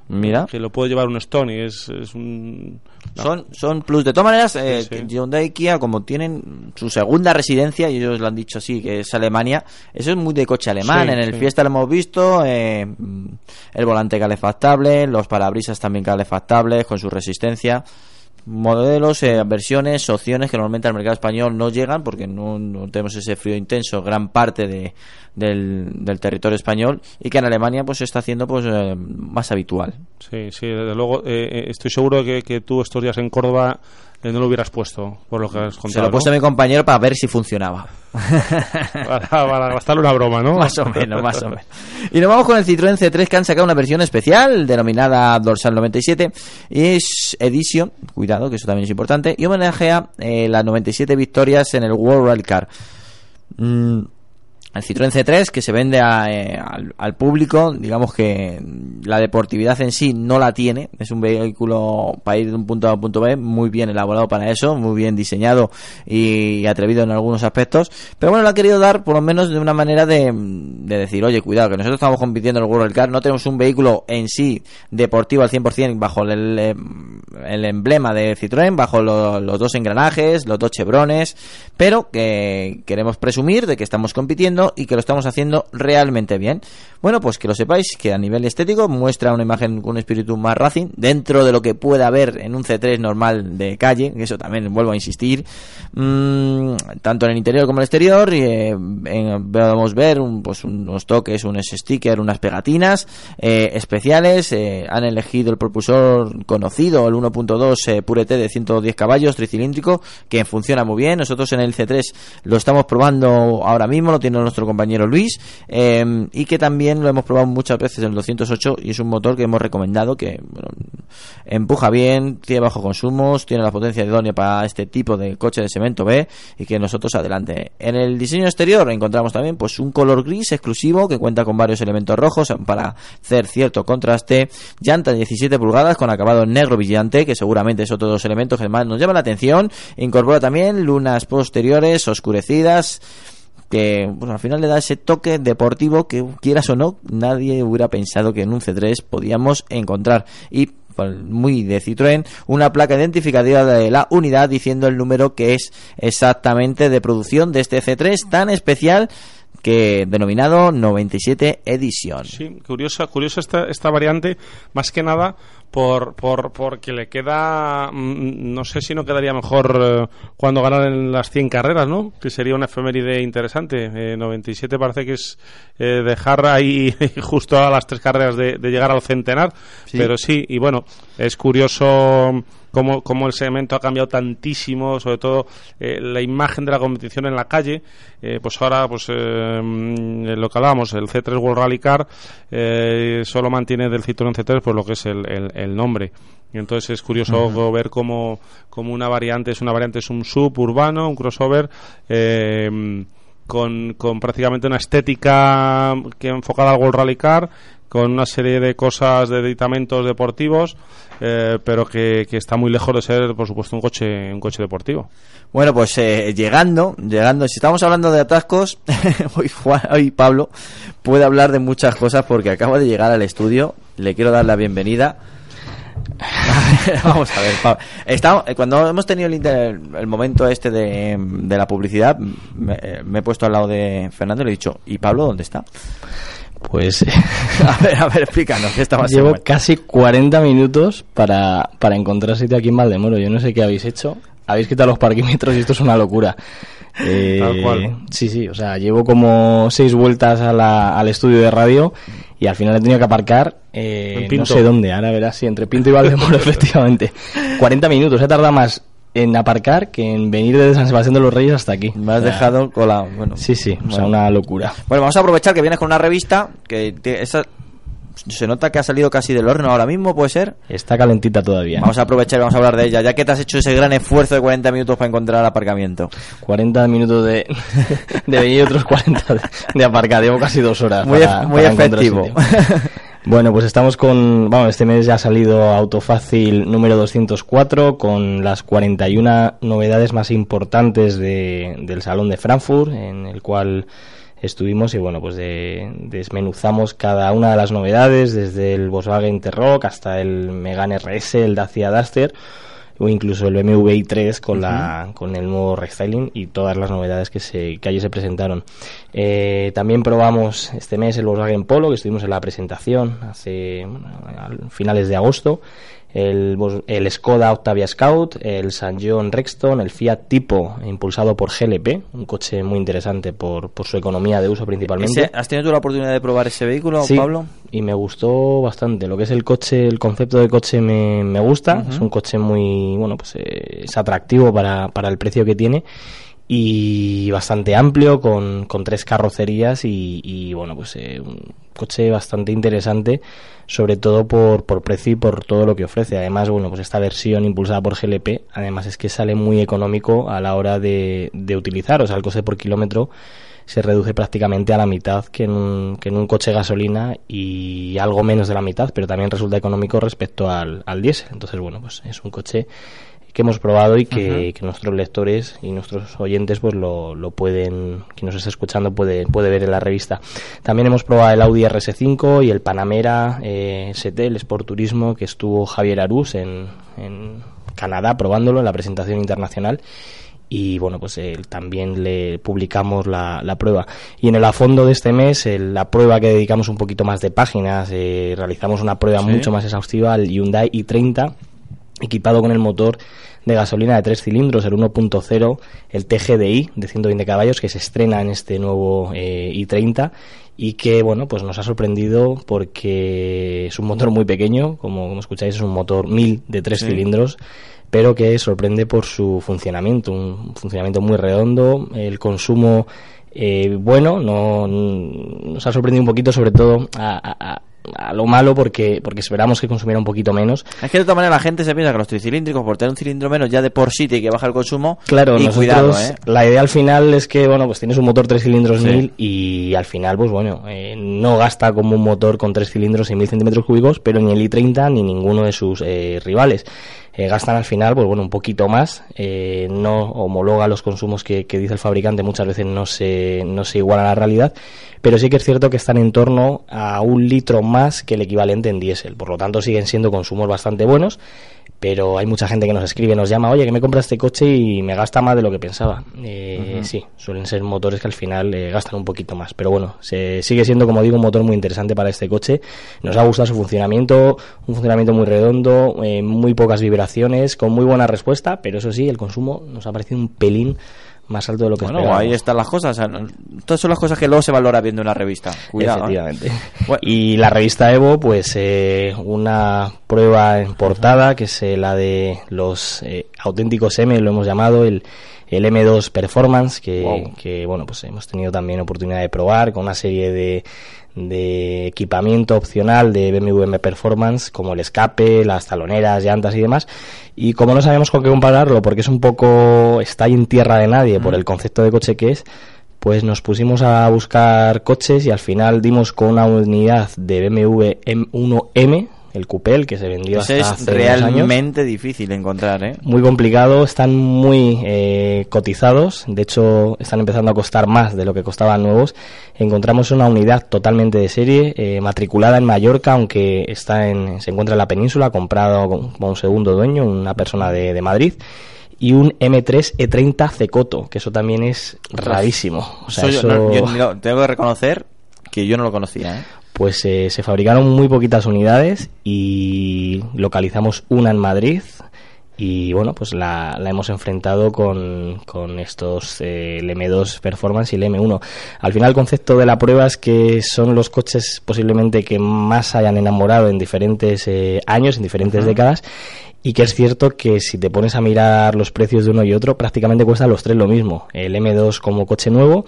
Mira. Que lo puede llevar un Stone es, es un... Son, son plus. De todas maneras, eh, Hyundai y Kia, como tienen su segunda residencia, y ellos lo han dicho así, que es Alemania, eso es muy de coche alemán. en el Fiesta lo hemos visto, eh, el volante calefactable, los parabrisas también calefactables, con su resistencia modelos, eh, versiones, opciones que normalmente al mercado español no llegan porque no, tenemos ese frío intenso gran parte de, del, territorio español y que en Alemania pues se está haciendo pues eh, más habitual. Sí, sí, desde luego eh, estoy seguro que, que tú estos días en Córdoba no lo hubieras puesto, por lo que has contado. Se lo he puesto a mi compañero para ver si funcionaba. (laughs) para, gastarle una broma, ¿no? Más o menos, más o menos. Y nos vamos con el Citroën C3 que han sacado una versión especial denominada Dorsal 97. Y es Edition, cuidado, que eso también es importante, y homenajea eh, las 97 victorias en el World Rally Car. Mm, el Citroën C3 que se vende eh, al, público, digamos que la deportividad en sí no la tiene, es un vehículo para ir de un punto A a un punto B, muy bien elaborado para eso, muy bien diseñado y atrevido en algunos aspectos, pero bueno, lo ha querido dar por lo menos de una manera de, decir, oye, cuidado, que nosotros estamos compitiendo en el World Car, no tenemos un vehículo en sí deportivo al 100% bajo el, el emblema de Citroën, bajo los dos engranajes, los dos chevrones, pero que queremos presumir de que estamos compitiendo y que lo estamos haciendo realmente bien. Bueno, pues que lo sepáis que a nivel estético muestra una imagen con un espíritu más racing dentro de lo que puede haber en un C3 normal de calle, eso también vuelvo a insistir, mm, tanto en el interior como en el exterior, eh, podemos ver un, pues unos toques, un sticker, unas pegatinas eh, especiales, eh, han elegido el propulsor conocido, el 1.2 Pure T de 110 caballos, tricilíndrico, que funciona muy bien, nosotros en el C3 lo estamos probando ahora mismo, lo tiene nuestro compañero Luis, y que también lo hemos probado muchas veces en el 208 y es un motor que hemos recomendado que empuja bien, tiene bajo consumos, tiene la potencia idónea para este tipo de coche de cemento B y que nosotros adelante. En el diseño exterior encontramos también pues un color gris exclusivo que cuenta con varios elementos rojos para hacer cierto contraste, llanta de 17 pulgadas con acabado negro brillante que seguramente es otro de los elementos que más nos llaman la atención, incorpora también lunas posteriores oscurecidas que bueno, al final le da ese toque deportivo que quieras o no, nadie hubiera pensado que en un C3 podíamos encontrar. Y muy de Citroën, una placa identificativa de la unidad diciendo el número que es exactamente de producción de este C3 tan especial que denominado 97 edición. Sí, curiosa, curiosa esta, esta variante, más que nada por, por porque le queda, mm, no sé si no quedaría mejor eh, cuando ganan las 100 carreras, ¿no? Que sería una efeméride interesante. 97 eh, parece que es eh, dejar ahí (laughs) justo a las tres carreras de, llegar al centenar, pero sí, y bueno, es curioso cómo, cómo el segmento ha cambiado tantísimo, sobre todo eh, la imagen de la competición en la calle. Eh, pues ahora, pues eh, mm, lo que hablábamos, el C3 World Rally Car solo mantiene del Citroën C3 pues lo que es el, el, nombre. Y entonces es curioso ver cómo, cómo, una variante es una variante es un sub urbano, un crossover. Con, con, prácticamente una estética que enfocada al World Rally Car, con una serie de cosas de editamentos deportivos eh, pero que, está muy lejos de ser, por supuesto, un coche, un coche deportivo. Bueno, pues eh, llegando, llegando, si estamos hablando de atascos, (laughs) hoy, hoy Pablo puede hablar de muchas cosas porque acaba de llegar al estudio, le quiero dar la bienvenida. (laughs) Vamos a ver, Pablo. Eh, cuando hemos tenido el, el, momento este de, de la publicidad, me, me, he puesto al lado de Fernando y le he dicho, ¿y Pablo dónde está? Pues. (laughs) a ver, a ver, explícanos. ¿qué Llevo casi 40 minutos para, para encontrar sitio aquí en Valdemoro. Yo no sé qué habéis hecho. Habéis quitado los parquímetros y esto es una locura. Eh, Tal cual. Sí, sí, o sea, llevo como seis vueltas al estudio de radio y al final he tenido que aparcar eh, no sé dónde, ahora verás, sí, entre Pinto y Valdemoro, (laughs) efectivamente. 40 minutos, he tardado más en aparcar que en venir desde San Sebastián de los Reyes hasta aquí. Me has dejado colado. Bueno, sí, sí, o sea, una locura. Bueno, vamos a aprovechar que vienes con una revista que esa, se nota que ha salido casi del horno ahora mismo, ¿puede ser? Está calentita todavía. Vamos a aprovechar y vamos a hablar de ella, ya que te has hecho ese gran esfuerzo de 40 minutos para encontrar el aparcamiento. 40 minutos de, (laughs) de venir y otros 40 de, aparcar, llevo casi dos horas. Muy, muy efectivo. Bueno, pues estamos con, bueno, este mes ya ha salido Autofácil número 204 con las 41 novedades más importantes de, del Salón de Frankfurt, en el cual estuvimos y bueno, pues desmenuzamos cada una de las novedades, desde el Volkswagen T-Roc hasta el Megane RS, el Dacia Duster o incluso el BMW i3 con, la, con el nuevo restyling y todas las novedades que, se, que allí se presentaron. Eh, también probamos este mes el Volkswagen Polo, que estuvimos en la presentación hace finales de agosto el, el Skoda Octavia Scout, el San John Rexton, el Fiat Tipo impulsado por GLP, un coche muy interesante por, por su economía de uso principalmente. ¿Has tenido tú la oportunidad de probar ese vehículo, sí, Pablo? y me gustó bastante. Lo que es el coche, el concepto de coche me, me gusta, es un coche muy, bueno, pues eh, es atractivo para, para el precio que tiene y bastante amplio con, con tres carrocerías y, y bueno pues eh, un coche bastante interesante sobre todo por, por precio y por todo lo que ofrece además bueno pues esta versión impulsada por GLP además es que sale muy económico a la hora de, de utilizar o sea el coste por kilómetro se reduce prácticamente a la mitad que en, un, que en un coche gasolina y algo menos de la mitad, pero también resulta económico respecto al, al diésel. Entonces, bueno, pues es un coche que hemos probado y que, nuestros lectores y nuestros oyentes pues lo, lo, pueden, quien nos está escuchando puede, puede ver en la revista. También hemos probado el Audi RS5 y el Panamera eh, ST, el Sport Turismo, que estuvo Javier Arús en, en Canadá probándolo en la presentación internacional. Y bueno pues también le publicamos la, la, prueba. Y en el a fondo de este mes la prueba que dedicamos un poquito más de páginas eh, realizamos una prueba mucho más exhaustiva al Hyundai i30 equipado con el motor de gasolina de tres cilindros, el 1.0, el TGDI de 120 caballos que se estrena en este nuevo eh, i30 y que bueno pues nos ha sorprendido porque es un motor muy pequeño, como, como escucháis es un motor 1000 de tres Sí. cilindros pero que sorprende por su funcionamiento, un funcionamiento muy redondo, el consumo eh, bueno, no, nos ha sorprendido un poquito sobre todo a, a- a- lo malo porque, porque esperamos que consumiera un poquito menos. Es que de todas maneras la gente se piensa que los tricilíndricos, por tener un cilindro menos, ya de por sí tiene que bajar el consumo. Claro, y nosotros, cuidado, ¿eh? la idea al final es que, bueno, pues tienes un motor tres cilindros Sí. 1000 y al final, pues bueno, eh, no gasta como un motor con tres cilindros y 1000 centímetros cúbicos, pero ni el i30 ni ninguno de sus eh, rivales. Eh, gastan al final, pues bueno, un poquito más, eh, no homologa los consumos que, que dice el fabricante, muchas veces no se, no se iguala a la realidad, pero sí que es cierto que están en torno a un litro más que el equivalente en diésel, por lo tanto siguen siendo consumos bastante buenos, pero hay mucha gente que nos escribe, nos llama, oye, que me compra este coche y me gasta más de lo que pensaba. Eh. Sí, suelen ser motores que al final eh, gastan un poquito más, pero bueno, se, sigue siendo, como digo, un motor muy interesante para este coche. Nos ha gustado su funcionamiento, un funcionamiento muy redondo, eh, muy pocas vibraciones, con muy buena respuesta, pero eso sí, el consumo nos ha parecido un pelín más alto de lo que Bueno, esperábamos. ahí están las cosas. o sea, Todas son las cosas que luego se valora viendo una revista. Cuidado. ¿eh? Efectivamente. (laughs) (laughs) Y la revista Evo, pues eh, una prueba en portada, que es eh, la de los eh, auténticos M, lo hemos llamado, el, el M2 Performance, que, Wow. que, bueno, pues hemos tenido también oportunidad de probar con una serie de, de equipamiento opcional de BMW M Performance, como el escape, las taloneras, llantas y demás. Y como no sabemos con qué compararlo, porque es un poco, está ahí en tierra de nadie por el concepto de coche que es, pues nos pusimos a buscar coches y al final dimos con una unidad de BMW M1M, el Coupé, el que se vendió Ese hasta es hace años. realmente difícil de encontrar, ¿eh? Muy complicado, están muy eh, cotizados, de hecho están empezando a costar más de lo que costaban nuevos. Encontramos una unidad totalmente de serie, eh, matriculada en Mallorca, aunque está en, se encuentra en la península, comprado con- un segundo dueño, una persona de, de Madrid. Y un M3 E30 Cecoto, que eso también es rarísimo. O sea, Eso yo- eso- no- yo (laughs) no- tengo que reconocer que yo no lo conocía, ¿eh? Pues eh, se fabricaron muy poquitas unidades y localizamos una en Madrid y bueno, pues la, la hemos enfrentado con, con estos eh, el M2 Performance y el M1. Al final el concepto de la prueba es que son los coches posiblemente que más hayan enamorado en diferentes eh, años, en diferentes décadas y que es cierto que si te pones a mirar los precios de uno y otro, prácticamente cuestan los tres lo mismo. El M2 como coche nuevo,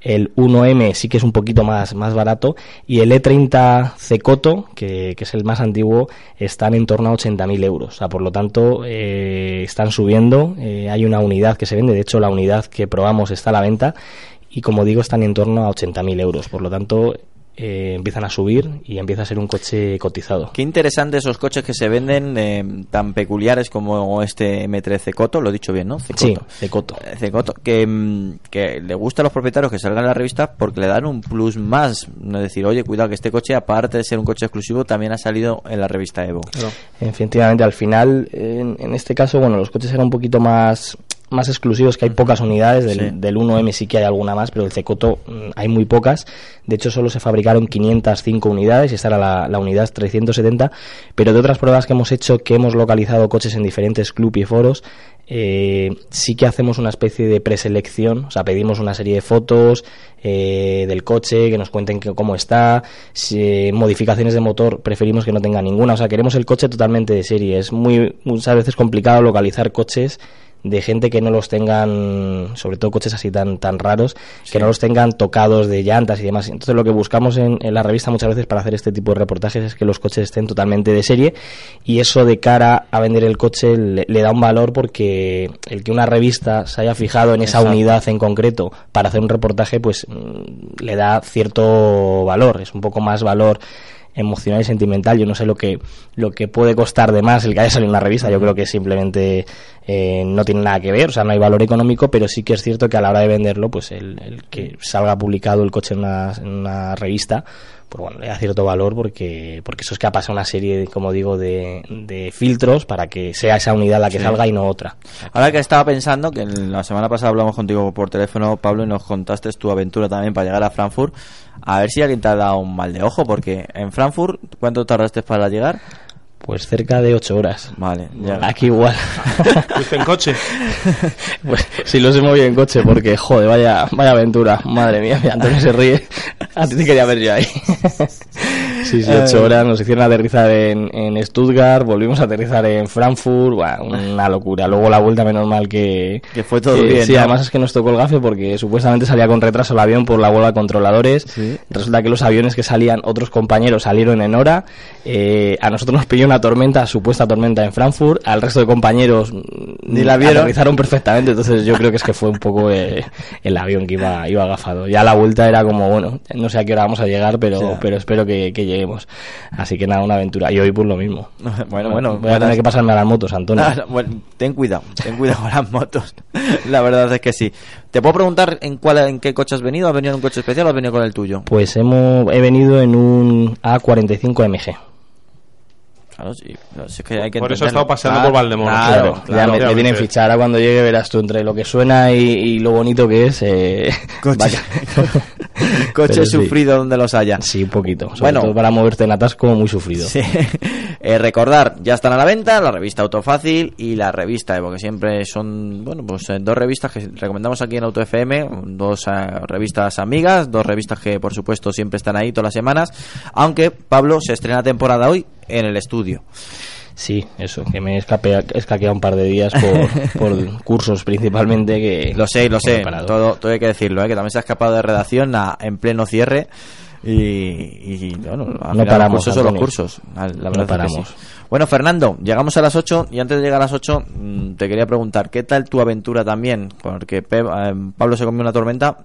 el 1M sí que es un poquito más, más barato y el E30 Cecoto, que, que es el más antiguo, están en torno a 80.000 euros. O por lo tanto, eh, están subiendo. eh, hay una unidad que se vende, de hecho la unidad que probamos está a la venta y como digo están en torno a 80.000 euros. Por lo tanto, eh, empiezan a subir y empieza a ser un coche cotizado. Qué interesante esos coches que se venden eh, tan peculiares como este M3 Cecoto, lo he dicho bien, ¿no? Cecoto. Sí, Cecoto. Eh, Cecoto, que, mm, que le gusta a los propietarios que salgan en la revista porque le dan un plus más. No es decir, oye, cuidado que este coche, aparte de ser un coche exclusivo, también ha salido en la revista Evo. Efectivamente, al final, en, en este caso, bueno, los coches eran un poquito más más exclusivos, que hay pocas unidades, del, Sí. del 1M sí que hay alguna más, pero del Cecoto mm, hay muy pocas. De hecho, solo se fabricaron 505 unidades y esta era la, la unidad 370. Pero de otras pruebas que hemos hecho, que hemos localizado coches en diferentes clubs y foros, eh, sí que hacemos una especie de preselección, o sea, pedimos una serie de fotos eh, del coche, que nos cuenten que- cómo está, si, modificaciones de motor, preferimos que no tenga ninguna, o sea, queremos el coche totalmente de serie. Es muy muchas veces complicado localizar coches de gente que no los tengan, sobre todo coches así tan tan raros, que no los tengan tocados de llantas y demás. Entonces lo que buscamos en, en la revista muchas veces para hacer este tipo de reportajes es que los coches estén totalmente de serie y eso de cara a vender el coche le, le da un valor porque el que una revista se haya fijado en esa Exacto. unidad en concreto para hacer un reportaje pues mm, le da cierto valor, es un poco más valor emocional y sentimental. Yo no sé lo que lo que puede costar de más el que haya salido en una revista. Yo creo que simplemente eh, no tiene nada que ver, o sea, no hay valor económico, pero sí que es cierto que a la hora de venderlo, pues el, el que salga publicado el coche en en una revista, pues bueno, le da cierto valor porque porque eso es que ha pasado una serie, como digo, de, de filtros para que sea esa unidad la que Sí. salga y no otra. Ahora que estaba pensando, que la semana pasada hablamos contigo por teléfono, Pablo, y nos contaste tu aventura también para llegar a Frankfurt, a ver si alguien te ha dado un mal de ojo, porque en Frankfurt, ¿cuánto tardaste para llegar? Pues cerca de ocho horas. Vale, ya. Aquí igual. (laughs) ¿Fuiste en coche? (laughs) Pues sí, los he movido en coche porque, joder, vaya, vaya aventura. Madre mía, mira, Antonio se ríe. A ti te quería ver yo ahí. (laughs) Sí, sí, ocho horas. Nos hicieron aterrizar en, en Stuttgart, volvimos a aterrizar en Frankfurt. Buah, una locura. Luego la vuelta, menos mal que... Que fue todo que- bien, Sí, ¿no? además es que nos tocó el gafe porque supuestamente salía con retraso el avión por la huelga de controladores. Sí. Resulta que los aviones que salían, otros compañeros salieron en hora. Eh, a nosotros nos pilló una tormenta, supuesta tormenta en Frankfurt. Al resto de compañeros mm, Ni la vieron. aterrizaron perfectamente. Entonces yo creo que es que fue un poco eh, el avión que iba, iba agafado. Ya la vuelta era como, bueno, no sé a qué hora vamos a llegar, pero, pero espero que, que lleguemos. Así que nada, una aventura. Y hoy por lo mismo. (laughs) Bueno, bueno, Voy a tener que pasarme a las motos, Antonio. Ah, (laughs) bueno, ten cuidado, ten cuidado con las motos. (laughs) La verdad es que sí. ¿Te puedo preguntar en cuál, en qué coche has venido? ¿Has venido en un coche especial o has venido con el tuyo? Pues hemos, he venido en un A45 MG. Claro, sí. no, si es que hay que Por eso he estado paseando Claro, por Valdemoro. Claro, ya claro. me, me tienen obviamente. fichar. Ahora cuando llegue verás tú entre lo que suena y, y lo bonito que es. Eh, (laughs) Coche, vaya. (laughs) coche sí. sufrido donde los haya. Sí, un poquito. Sobre Bueno. todo para moverte en atasco, muy sufrido. Sí. (laughs) Eh, recordar, ya están a la venta la revista Autofácil y la revista Evo, que siempre son, bueno, pues eh, dos revistas que recomendamos aquí en Auto FM, dos eh, revistas amigas, dos revistas que por supuesto siempre están ahí todas las semanas, aunque Pablo se estrena temporada hoy en el estudio. Sí, eso, que me he escaqueado un par de días por, (laughs) por cursos principalmente que... Lo sé, lo sé, todo, todo hay que decirlo, ¿eh? que también se ha escapado de redacción a- en pleno cierre y, y, bueno, No paramos, los cursos son los Antonio. cursos, la verdad paramos. sí. Bueno, Fernando, llegamos a las 8 y antes de llegar a las 8 mm, te quería preguntar, ¿qué tal tu aventura también? Porque eh, Pablo se comió una tormenta,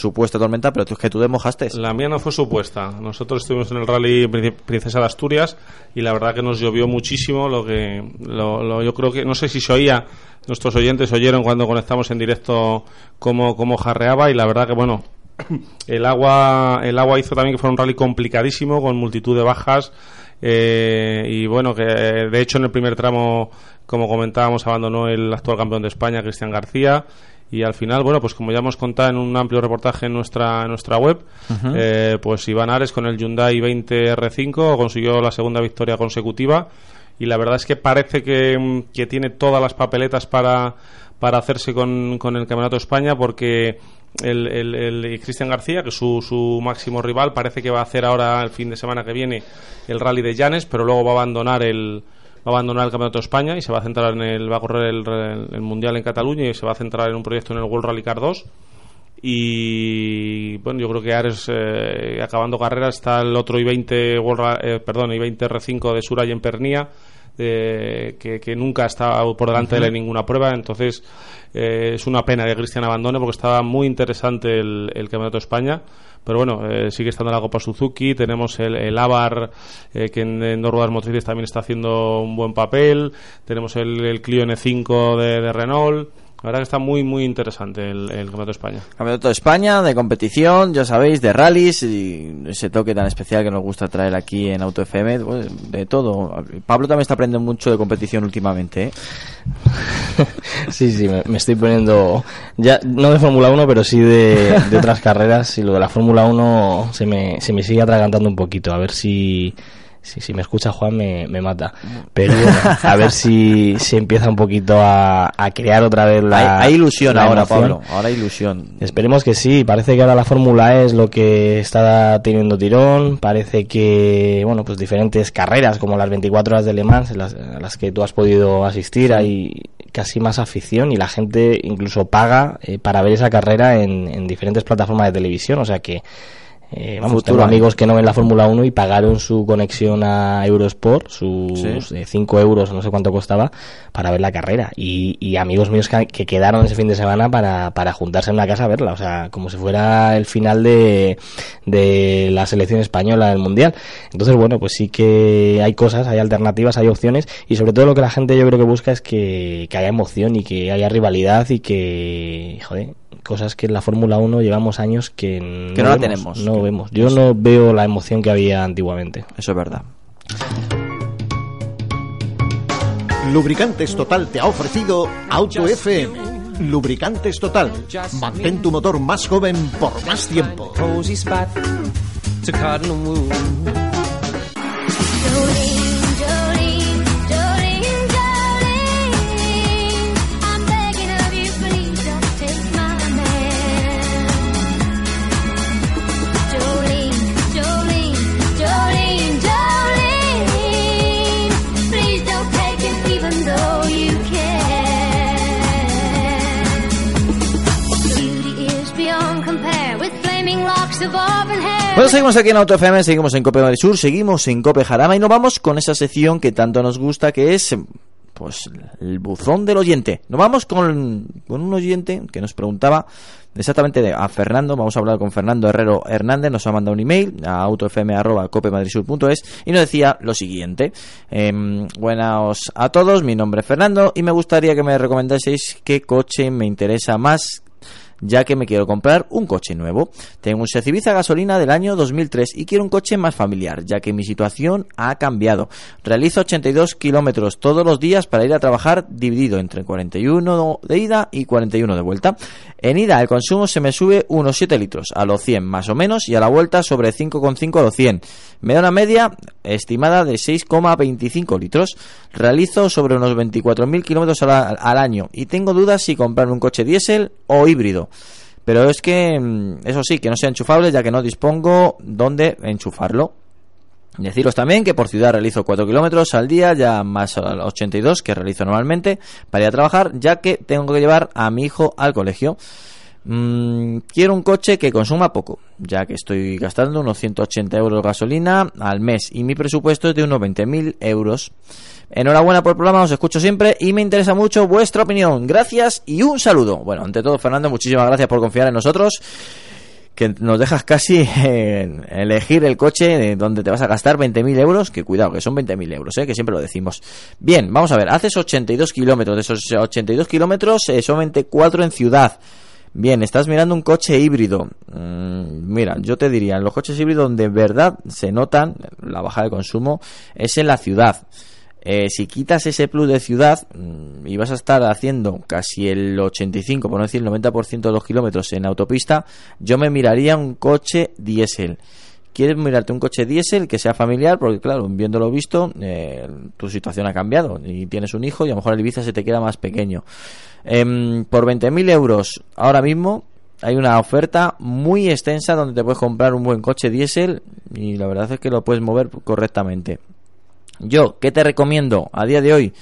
supuesta tormenta, pero es que tú te. La mía no fue supuesta. Nosotros estuvimos en el rally Prin- Princesa de Asturias y la verdad que nos llovió muchísimo. Lo que lo, lo- yo creo que no sé si se oía, nuestros oyentes oyeron cuando conectamos en directo cómo, cómo jarreaba y la verdad que bueno. (coughs) El agua, el agua hizo también que fuera un rally complicadísimo con multitud de bajas eh, y bueno que de hecho en el primer tramo como comentábamos abandonó el actual campeón de España Cristian García y al final, bueno, pues como ya hemos contado en un amplio reportaje en nuestra, en nuestra web, eh, pues Iván Ares con el Hyundai 20 R5 consiguió la segunda victoria consecutiva. Y la verdad es que parece que, mm, que tiene todas las papeletas para, para hacerse con, con el Campeonato de España porque el, el, el Cristian García, que es su, su máximo rival, parece que va a hacer ahora el fin de semana que viene el rally de Llanes, pero luego va a abandonar el, va a abandonar el Campeonato de España y se va a centrar en el va a correr el, el Mundial en Cataluña y se va a centrar en un proyecto en el World Rally Car 2 y bueno yo creo que Ares eh, acabando carrera está el otro I-20 World eh, perdón I-20 R5 de Suray en Pernía eh, que, que nunca ha estado por delante de él en ninguna prueba. Entonces eh, es una pena que Cristian abandone porque estaba muy interesante el, el Campeonato de España pero bueno, eh, sigue estando la Copa Suzuki, tenemos el, el Avar, eh, que en, dos ruedas motrices también está haciendo un buen papel, tenemos el, el Clio N5 de, de Renault, la verdad que está muy, muy interesante el, el Campeonato de España. Campeonato de España, de competición, ya sabéis, de rallies y ese toque tan especial que nos gusta traer aquí en Auto FM, pues, de todo. Pablo también está aprendiendo mucho de competición últimamente, ¿eh? (laughs) Sí, sí, me, me estoy poniendo, ya no de Fórmula 1, pero sí de, de otras (laughs) carreras. Y lo de la Fórmula 1 se me, se me sigue atragantando un poquito. A ver si, si, si me escucha Juan me, me mata. Pero bueno, a ver si (laughs) se empieza un poquito a, a crear otra vez la. hay, hay ilusión la ahora, emoción. Pablo, ahora hay ilusión. Esperemos que sí, parece que ahora la Fórmula E es lo que está teniendo tirón, parece que, bueno, pues diferentes carreras como las 24 horas de Le Mans, las, a las que tú has podido asistir, hay casi más afición y la gente incluso paga eh, para ver esa carrera en, en diferentes plataformas de televisión, o sea que eh, vamos, Futuro tengo amigos que no ven la Fórmula 1 y pagaron su conexión a Eurosport, sus Sí. 5 euros, no sé cuánto costaba, para ver la carrera. Y, y amigos míos que, que quedaron ese fin de semana para, para juntarse en una casa a verla, o sea, como si fuera el final de, de la selección española del Mundial. Entonces, bueno, pues sí que hay cosas, hay alternativas, hay opciones, y sobre todo lo que la gente yo creo que busca es que, que haya emoción y que haya rivalidad y que, joder, cosas que en la Fórmula 1 llevamos años que no, Que no la vemos, tenemos. No vemos. Yo no veo la emoción que había antiguamente. Eso es verdad. Lubricantes Total te ha ofrecido Auto FM. Lubricantes Total. Mantén tu motor más joven por más tiempo. Bueno, seguimos aquí en Auto FM, seguimos en Cope Madrid Sur, seguimos en Cope Jarama y nos vamos con esa sección que tanto nos gusta que es pues el buzón del oyente. Nos vamos con, con un oyente que nos preguntaba exactamente a Fernando, vamos a hablar con Fernando Herrero Hernández, nos ha mandado un email a autofm.copemadrisur.es y nos decía lo siguiente. Em, buenas a todos, mi nombre es Fernando y me gustaría que me recomendaseis qué coche me interesa más ya que me quiero comprar un coche nuevo. Tengo un Seat gasolina del año 2003 y quiero un coche más familiar, ya que mi situación ha cambiado. Realizo 82 kilómetros todos los días para ir a trabajar, dividido entre 41 de ida y 41 de vuelta. En ida el consumo se me sube unos 7 litros, a los 100 más o menos, y a la vuelta sobre 5,5 a los 100. Me da una media estimada de 6,25 litros. Realizo sobre unos 24.000 kilómetros al, al año y tengo dudas si comprar un coche diésel o híbrido. Pero es que, mm, eso sí, que no sea enchufable ya que no dispongo dónde enchufarlo. Deciros también que por ciudad realizo 4 kilómetros al día, ya más a los 82 que realizo normalmente para ir a trabajar, ya que tengo que llevar a mi hijo al colegio. Mm, quiero un coche que consuma poco, ya que estoy gastando unos 180 euros de gasolina al mes y mi presupuesto es de unos 20.000 euros. Enhorabuena por el programa, os escucho siempre y me interesa mucho vuestra opinión. Gracias y un saludo. Bueno, ante todo, Fernando, muchísimas gracias por confiar en nosotros. Que nos dejas casi elegir el coche donde te vas a gastar 20.000 euros. Que cuidado, que son 20.000 euros, ¿eh? que siempre lo decimos. Bien, vamos a ver, haces 82 kilómetros. De esos 82 kilómetros, eh, son 24 en ciudad. Bien, estás mirando un coche híbrido. Mm, mira, yo te diría, en los coches híbridos donde de verdad se notan la baja de consumo es en la ciudad. Eh, si quitas ese plus de ciudad mm, y vas a estar haciendo casi el 85, por no decir el 90% de los kilómetros en autopista, yo me miraría un coche diésel. ¿Quieres mirarte un coche diésel que sea familiar? Porque claro, viéndolo visto, eh, tu situación ha cambiado y tienes un hijo y a lo mejor el Ibiza se te queda más pequeño. Em, por 20.000 euros ahora mismo hay una oferta muy extensa donde te puedes comprar un buen coche diésel y la verdad es que lo puedes mover correctamente. Yo, ¿qué te recomiendo a día de hoy?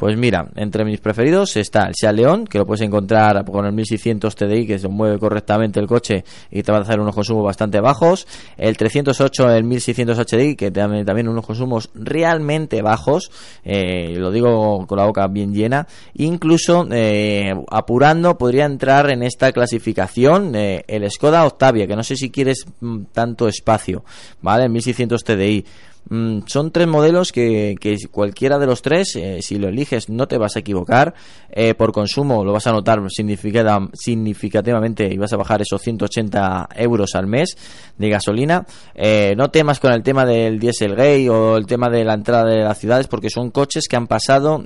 Pues mira, entre mis preferidos está el Seat León, que lo puedes encontrar con el 1600 TDI, que se mueve correctamente el coche y te va a hacer unos consumos bastante bajos. El 308, el 1600 HDI, que también, también unos consumos realmente bajos, eh, lo digo con la boca bien llena. Incluso, eh, apurando, podría entrar en esta clasificación eh, el Skoda Octavia, que no sé si quieres mm, tanto espacio, ¿vale? El 1600 TDI. Mm, son tres modelos que, cualquiera de los tres, eh, si lo eliges, no te vas a equivocar. Eh, por consumo lo vas a notar significativamente y vas a bajar esos 180 euros al mes de gasolina. Eh, no temas con el tema del Dieselgate o el tema de la entrada de las ciudades, porque son coches que han pasado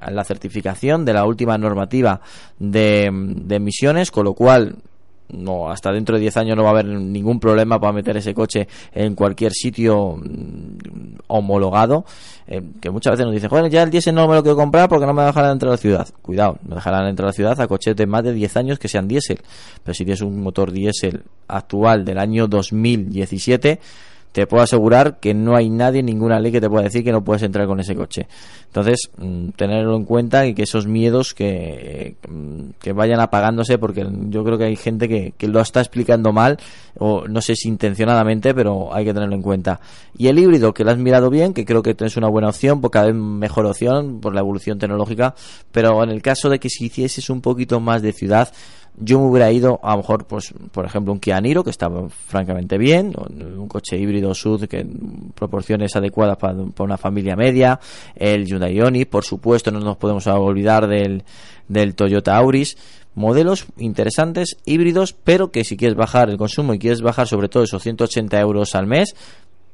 a la certificación de la última normativa de emisiones, con lo cual no hasta dentro de 10 años no va a haber ningún problema para meter ese coche en cualquier sitio mm, homologado eh, que muchas veces nos dicen bueno ya el diésel no me lo quiero comprar porque no me dejarán entrar a la ciudad cuidado no dejarán entrar a la ciudad a coches de más de 10 años que sean diésel. Pero si tienes un motor diésel actual del año 2017 te puedo asegurar que no hay nadie, ninguna ley que te pueda decir que no puedes entrar con ese coche. Entonces, mm, tenerlo en cuenta y que esos miedos que, mm, que vayan apagándose, porque yo creo que hay gente que, lo está explicando mal, o no sé si intencionadamente, pero hay que tenerlo en cuenta. Y el híbrido, que lo has mirado bien, que creo que es una buena opción, por cada vez mejor opción, por la evolución tecnológica, pero en el caso de que si hicieses un poquito más de ciudad, yo me hubiera ido a lo mejor pues por ejemplo un Kia Niro que estaba francamente bien un coche híbrido sud que proporciones adecuadas para, una familia media el Hyundai Ioniq por supuesto no nos podemos olvidar del, del Toyota Auris. Modelos interesantes híbridos pero que si quieres bajar el consumo y quieres bajar sobre todo esos 180 euros al mes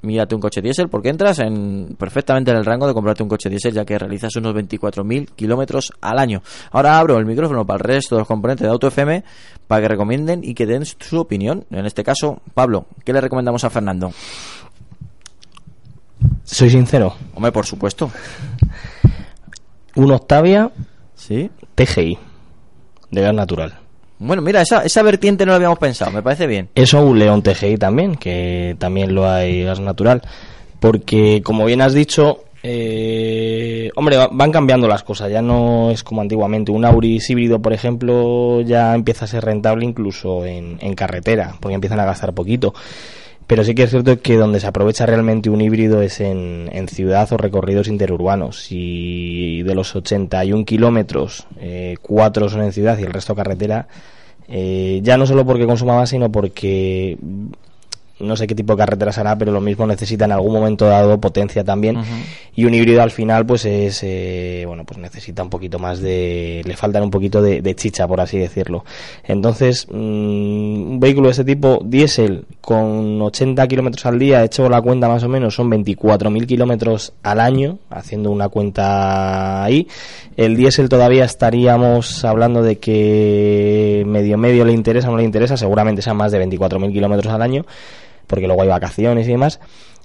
mírate un coche diésel porque entras en, perfectamente en el rango de comprarte un coche diésel ya que realizas unos 24.000 kilómetros al año. Ahora abro el micrófono para el resto de los componentes de Auto FM para que recomienden y que den su opinión. En este caso, Pablo, ¿qué le recomendamos a Fernando? Soy sincero. Hombre, por supuesto. Un Octavia ¿Sí? TGI de gas natural. Bueno, mira, esa, esa vertiente no la habíamos pensado, me parece bien. Eso un León TGI también, que también lo hay gas natural. Porque, como bien has dicho, Eh, hombre, va- van cambiando las cosas, ya no es como antiguamente. Un Auris híbrido, por ejemplo, ya empieza a ser rentable incluso en, en carretera, porque empiezan a gastar poquito. Pero sí que es cierto que donde se aprovecha realmente un híbrido es en, en ciudad o recorridos interurbanos. Si de los 81 kilómetros, eh, cuatro son en ciudad y el resto carretera, eh, ya no solo porque consuma más, sino porque no sé qué tipo de carretera será, pero lo mismo necesita en algún momento dado potencia también. Y un híbrido al final, pues es, eh, bueno, pues necesita un poquito más de, le faltan un poquito de, de chicha, por así decirlo. Entonces, mm, un vehículo de este tipo, diésel, con 80 kilómetros al día, he hecho la cuenta más o menos, son 24.000 kilómetros al año, haciendo una cuenta ahí. El diésel todavía estaríamos hablando de que medio medio le interesa o no le interesa, seguramente sean más de 24.000 kilómetros al año porque luego hay vacaciones y demás.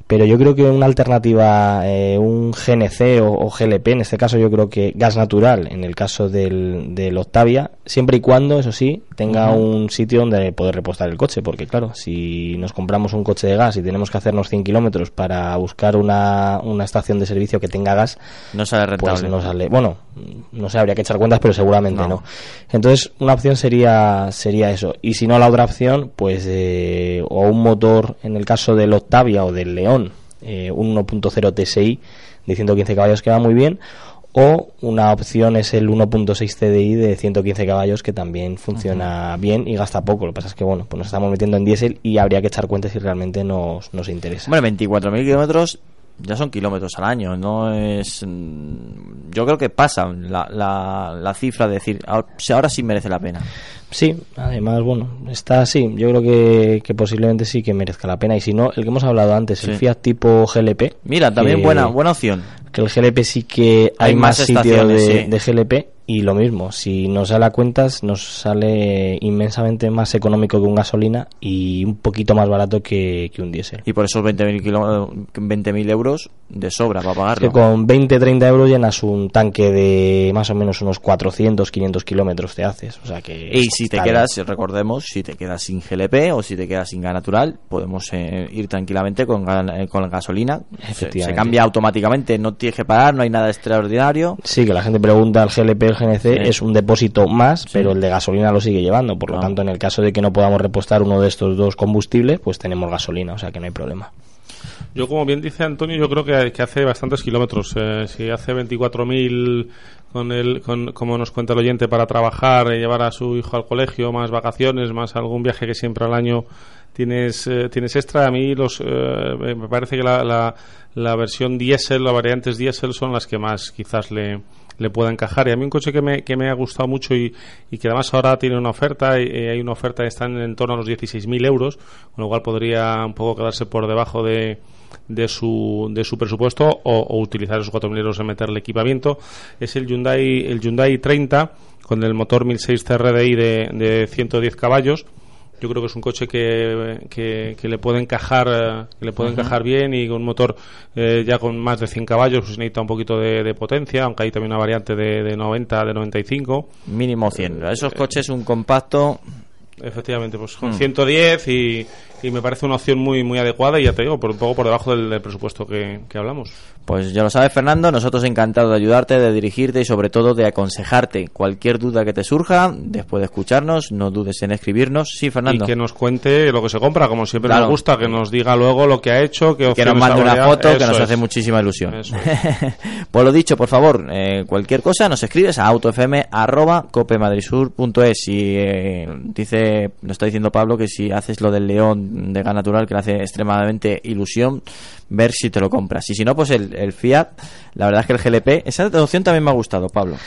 Pero yo creo que una alternativa, eh, un GNC o, o GLP, en este caso yo creo que gas natural, en el caso del, del Octavia, siempre y cuando, eso sí, tenga un sitio donde poder repostar el coche, porque claro, si nos compramos un coche de gas y tenemos que hacernos 100 kilómetros para buscar una, una estación de servicio que tenga gas, No sale rentable. pues no sale. Bueno, no sé, habría que echar cuentas, pero seguramente No. no. Entonces, una opción sería sería eso. Y si no, la otra opción, pues, eh, o un motor, en el caso del Octavia o del León, eh, un 1.0 TSI de 115 caballos que va muy bien, o una opción es el 1.6 CDI de 115 caballos que también funciona bien y gasta poco. Lo que pasa es que, bueno, pues nos estamos metiendo en diésel y habría que echar cuentas si realmente nos, nos interesa. Hombre, 24.000 kilómetros ya son kilómetros al año, no es... Yo creo que pasa la, la, la cifra de decir, ahora, ahora sí merece la pena. Sí, además, bueno, está así. Yo creo que, que posiblemente sí que merezca la pena. Y si no, el que hemos hablado antes, el. Fiat tipo GLP. Mira, también que- buena buena opción. Que el GLP sí que hay, Hay más, más sitio de, estaciones, sí. de GLP. Y lo mismo, si nos sale a cuentas, nos sale inmensamente más económico que un gasolina y un poquito más barato que, que un diésel. Y por esos 20.000 kilo- 20.000 euros de sobra para Es pagarlo. que con 20-30 euros llenas un tanque de más o menos unos 400-500 kilómetros te haces. O sea que Y si te quedas, recordemos, si te quedas sin GLP o si te quedas sin gas natural, podemos eh, ir tranquilamente con, eh, con gasolina. Se, Efectivamente. se cambia automáticamente, no tienes que pagar, no hay nada extraordinario. Sí, que la gente pregunta, el GLP, el GNC Sí. es un depósito más, pero el de gasolina lo sigue llevando. Por lo Ah. tanto, en el caso de que no podamos repostar uno de estos dos combustibles, pues tenemos gasolina, o sea que no hay problema. Yo, como bien dice Antonio, yo creo que, hace bastantes kilómetros. Eh, si hace 24.000 con el, con, como nos cuenta el oyente, para trabajar, eh, llevar a su hijo al colegio, más vacaciones, más algún viaje que siempre al año tienes, eh, tienes extra. A mí los, eh, me me parece que la, la, la versión diésel, las variantes diésel son las que más quizás le, le pueda encajar. Y a mí un coche que me, que me ha gustado mucho y, y que además ahora tiene una oferta, eh, hay una oferta que está en, en torno a los 16.000 euros, con lo cual podría un poco quedarse por debajo de, de su, de su presupuesto o, utilizar esos 4.000 euros en meterle equipamiento, es el Hyundai, el Hyundai 30 con el motor 1006 CRDI de, de 110 caballos. Yo creo que es un coche que, que, que le puede encajar eh, que le puede encajar bien y con un motor eh, ya con más de 100 caballos pues necesita un poquito de, de potencia, aunque hay también una variante de, de 90, de 95. Mínimo 100. Esos coches, un compacto. Efectivamente, pues con Mm. 110 y, y me parece una opción muy muy adecuada y ya te digo, por un poco por debajo del, del presupuesto que, que hablamos. Pues ya lo sabes, Fernando, nosotros encantados de ayudarte, de dirigirte y sobre todo de aconsejarte. Cualquier duda que te surja, después de escucharnos, no dudes en escribirnos. Sí, Fernando. Y que nos cuente lo que se compra, como siempre Claro. nos gusta, que nos diga luego lo que ha hecho, qué que nos mande una foto que nos es. hace muchísima ilusión. Eso (laughs) Por lo dicho, por favor, eh, cualquier cosa nos escribes a autofm@copemadrisur.es y eh, dice, nos está diciendo Pablo que si haces lo del león de gas natural que le hace extremadamente ilusión ver si te lo compras. Y si no, pues el, el Fiat, la verdad es que el GLP, esa opción también me ha gustado, Pablo.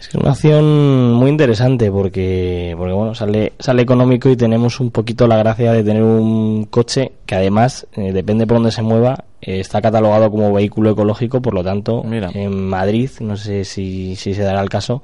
Es que es una opción muy interesante porque, porque bueno, sale, sale económico y tenemos un poquito la gracia de tener un coche que además, eh, depende por dónde se mueva, eh, está catalogado como vehículo ecológico, por lo tanto, en Madrid, no sé si, si se dará el caso,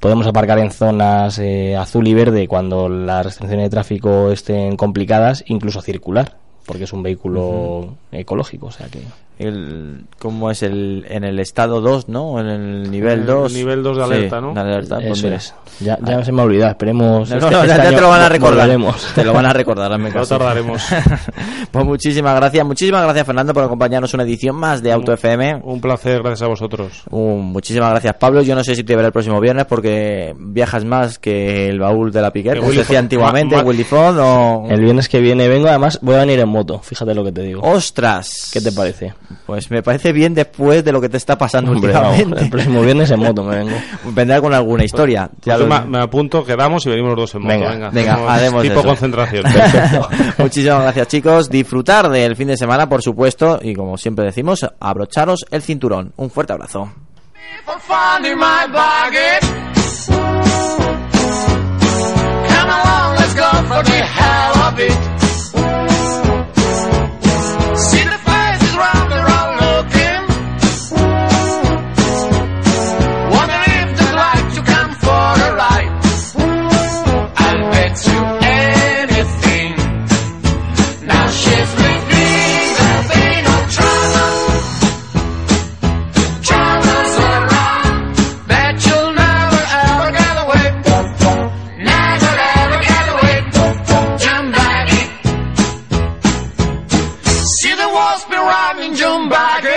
podemos aparcar en zonas eh, azul y verde cuando las restricciones de tráfico estén complicadas, incluso circular, porque es un vehículo ecológico, o sea que... el ¿Cómo es el en el estado 2, no? En el nivel En el 2. nivel 2 de alerta, ¿no? de alerta, pues Eso mira. es. Ya, ya se me ha olvidado, esperemos. No, este- no, ya, este ya año (laughs) te lo van a recordar. Te lo van a recordar, No caso. tardaremos. (laughs) pues muchísimas gracias, muchísimas gracias Fernando por acompañarnos una edición más de Auto FM. Un placer, gracias a vosotros. Uh, muchísimas gracias Pablo. Yo no sé si te veré el próximo viernes porque viajas más que el baúl de la Piquet, Que como decía antiguamente, ma- (laughs) ma- Willy Fon o... El viernes que viene vengo, además voy a venir en moto, fíjate lo que te digo. ¡Ostras! ¿Qué te parece? Pues me parece bien después de lo que te está pasando Hombre, vamos, últimamente. el próximo viernes en moto me vengo. (laughs) Vendrá con alguna historia. Ya Pues lo- me, me apunto, quedamos y venimos los dos en moto. Venga, Venga, venga, haremos Tipo eso. concentración. (laughs) (laughs) Muchísimas gracias chicos. Disfrutar del fin de semana, por supuesto. Y como siempre decimos, abrocharos el cinturón. Un fuerte abrazo. for finding my bargain. Come along, let's go for the hell of it. Back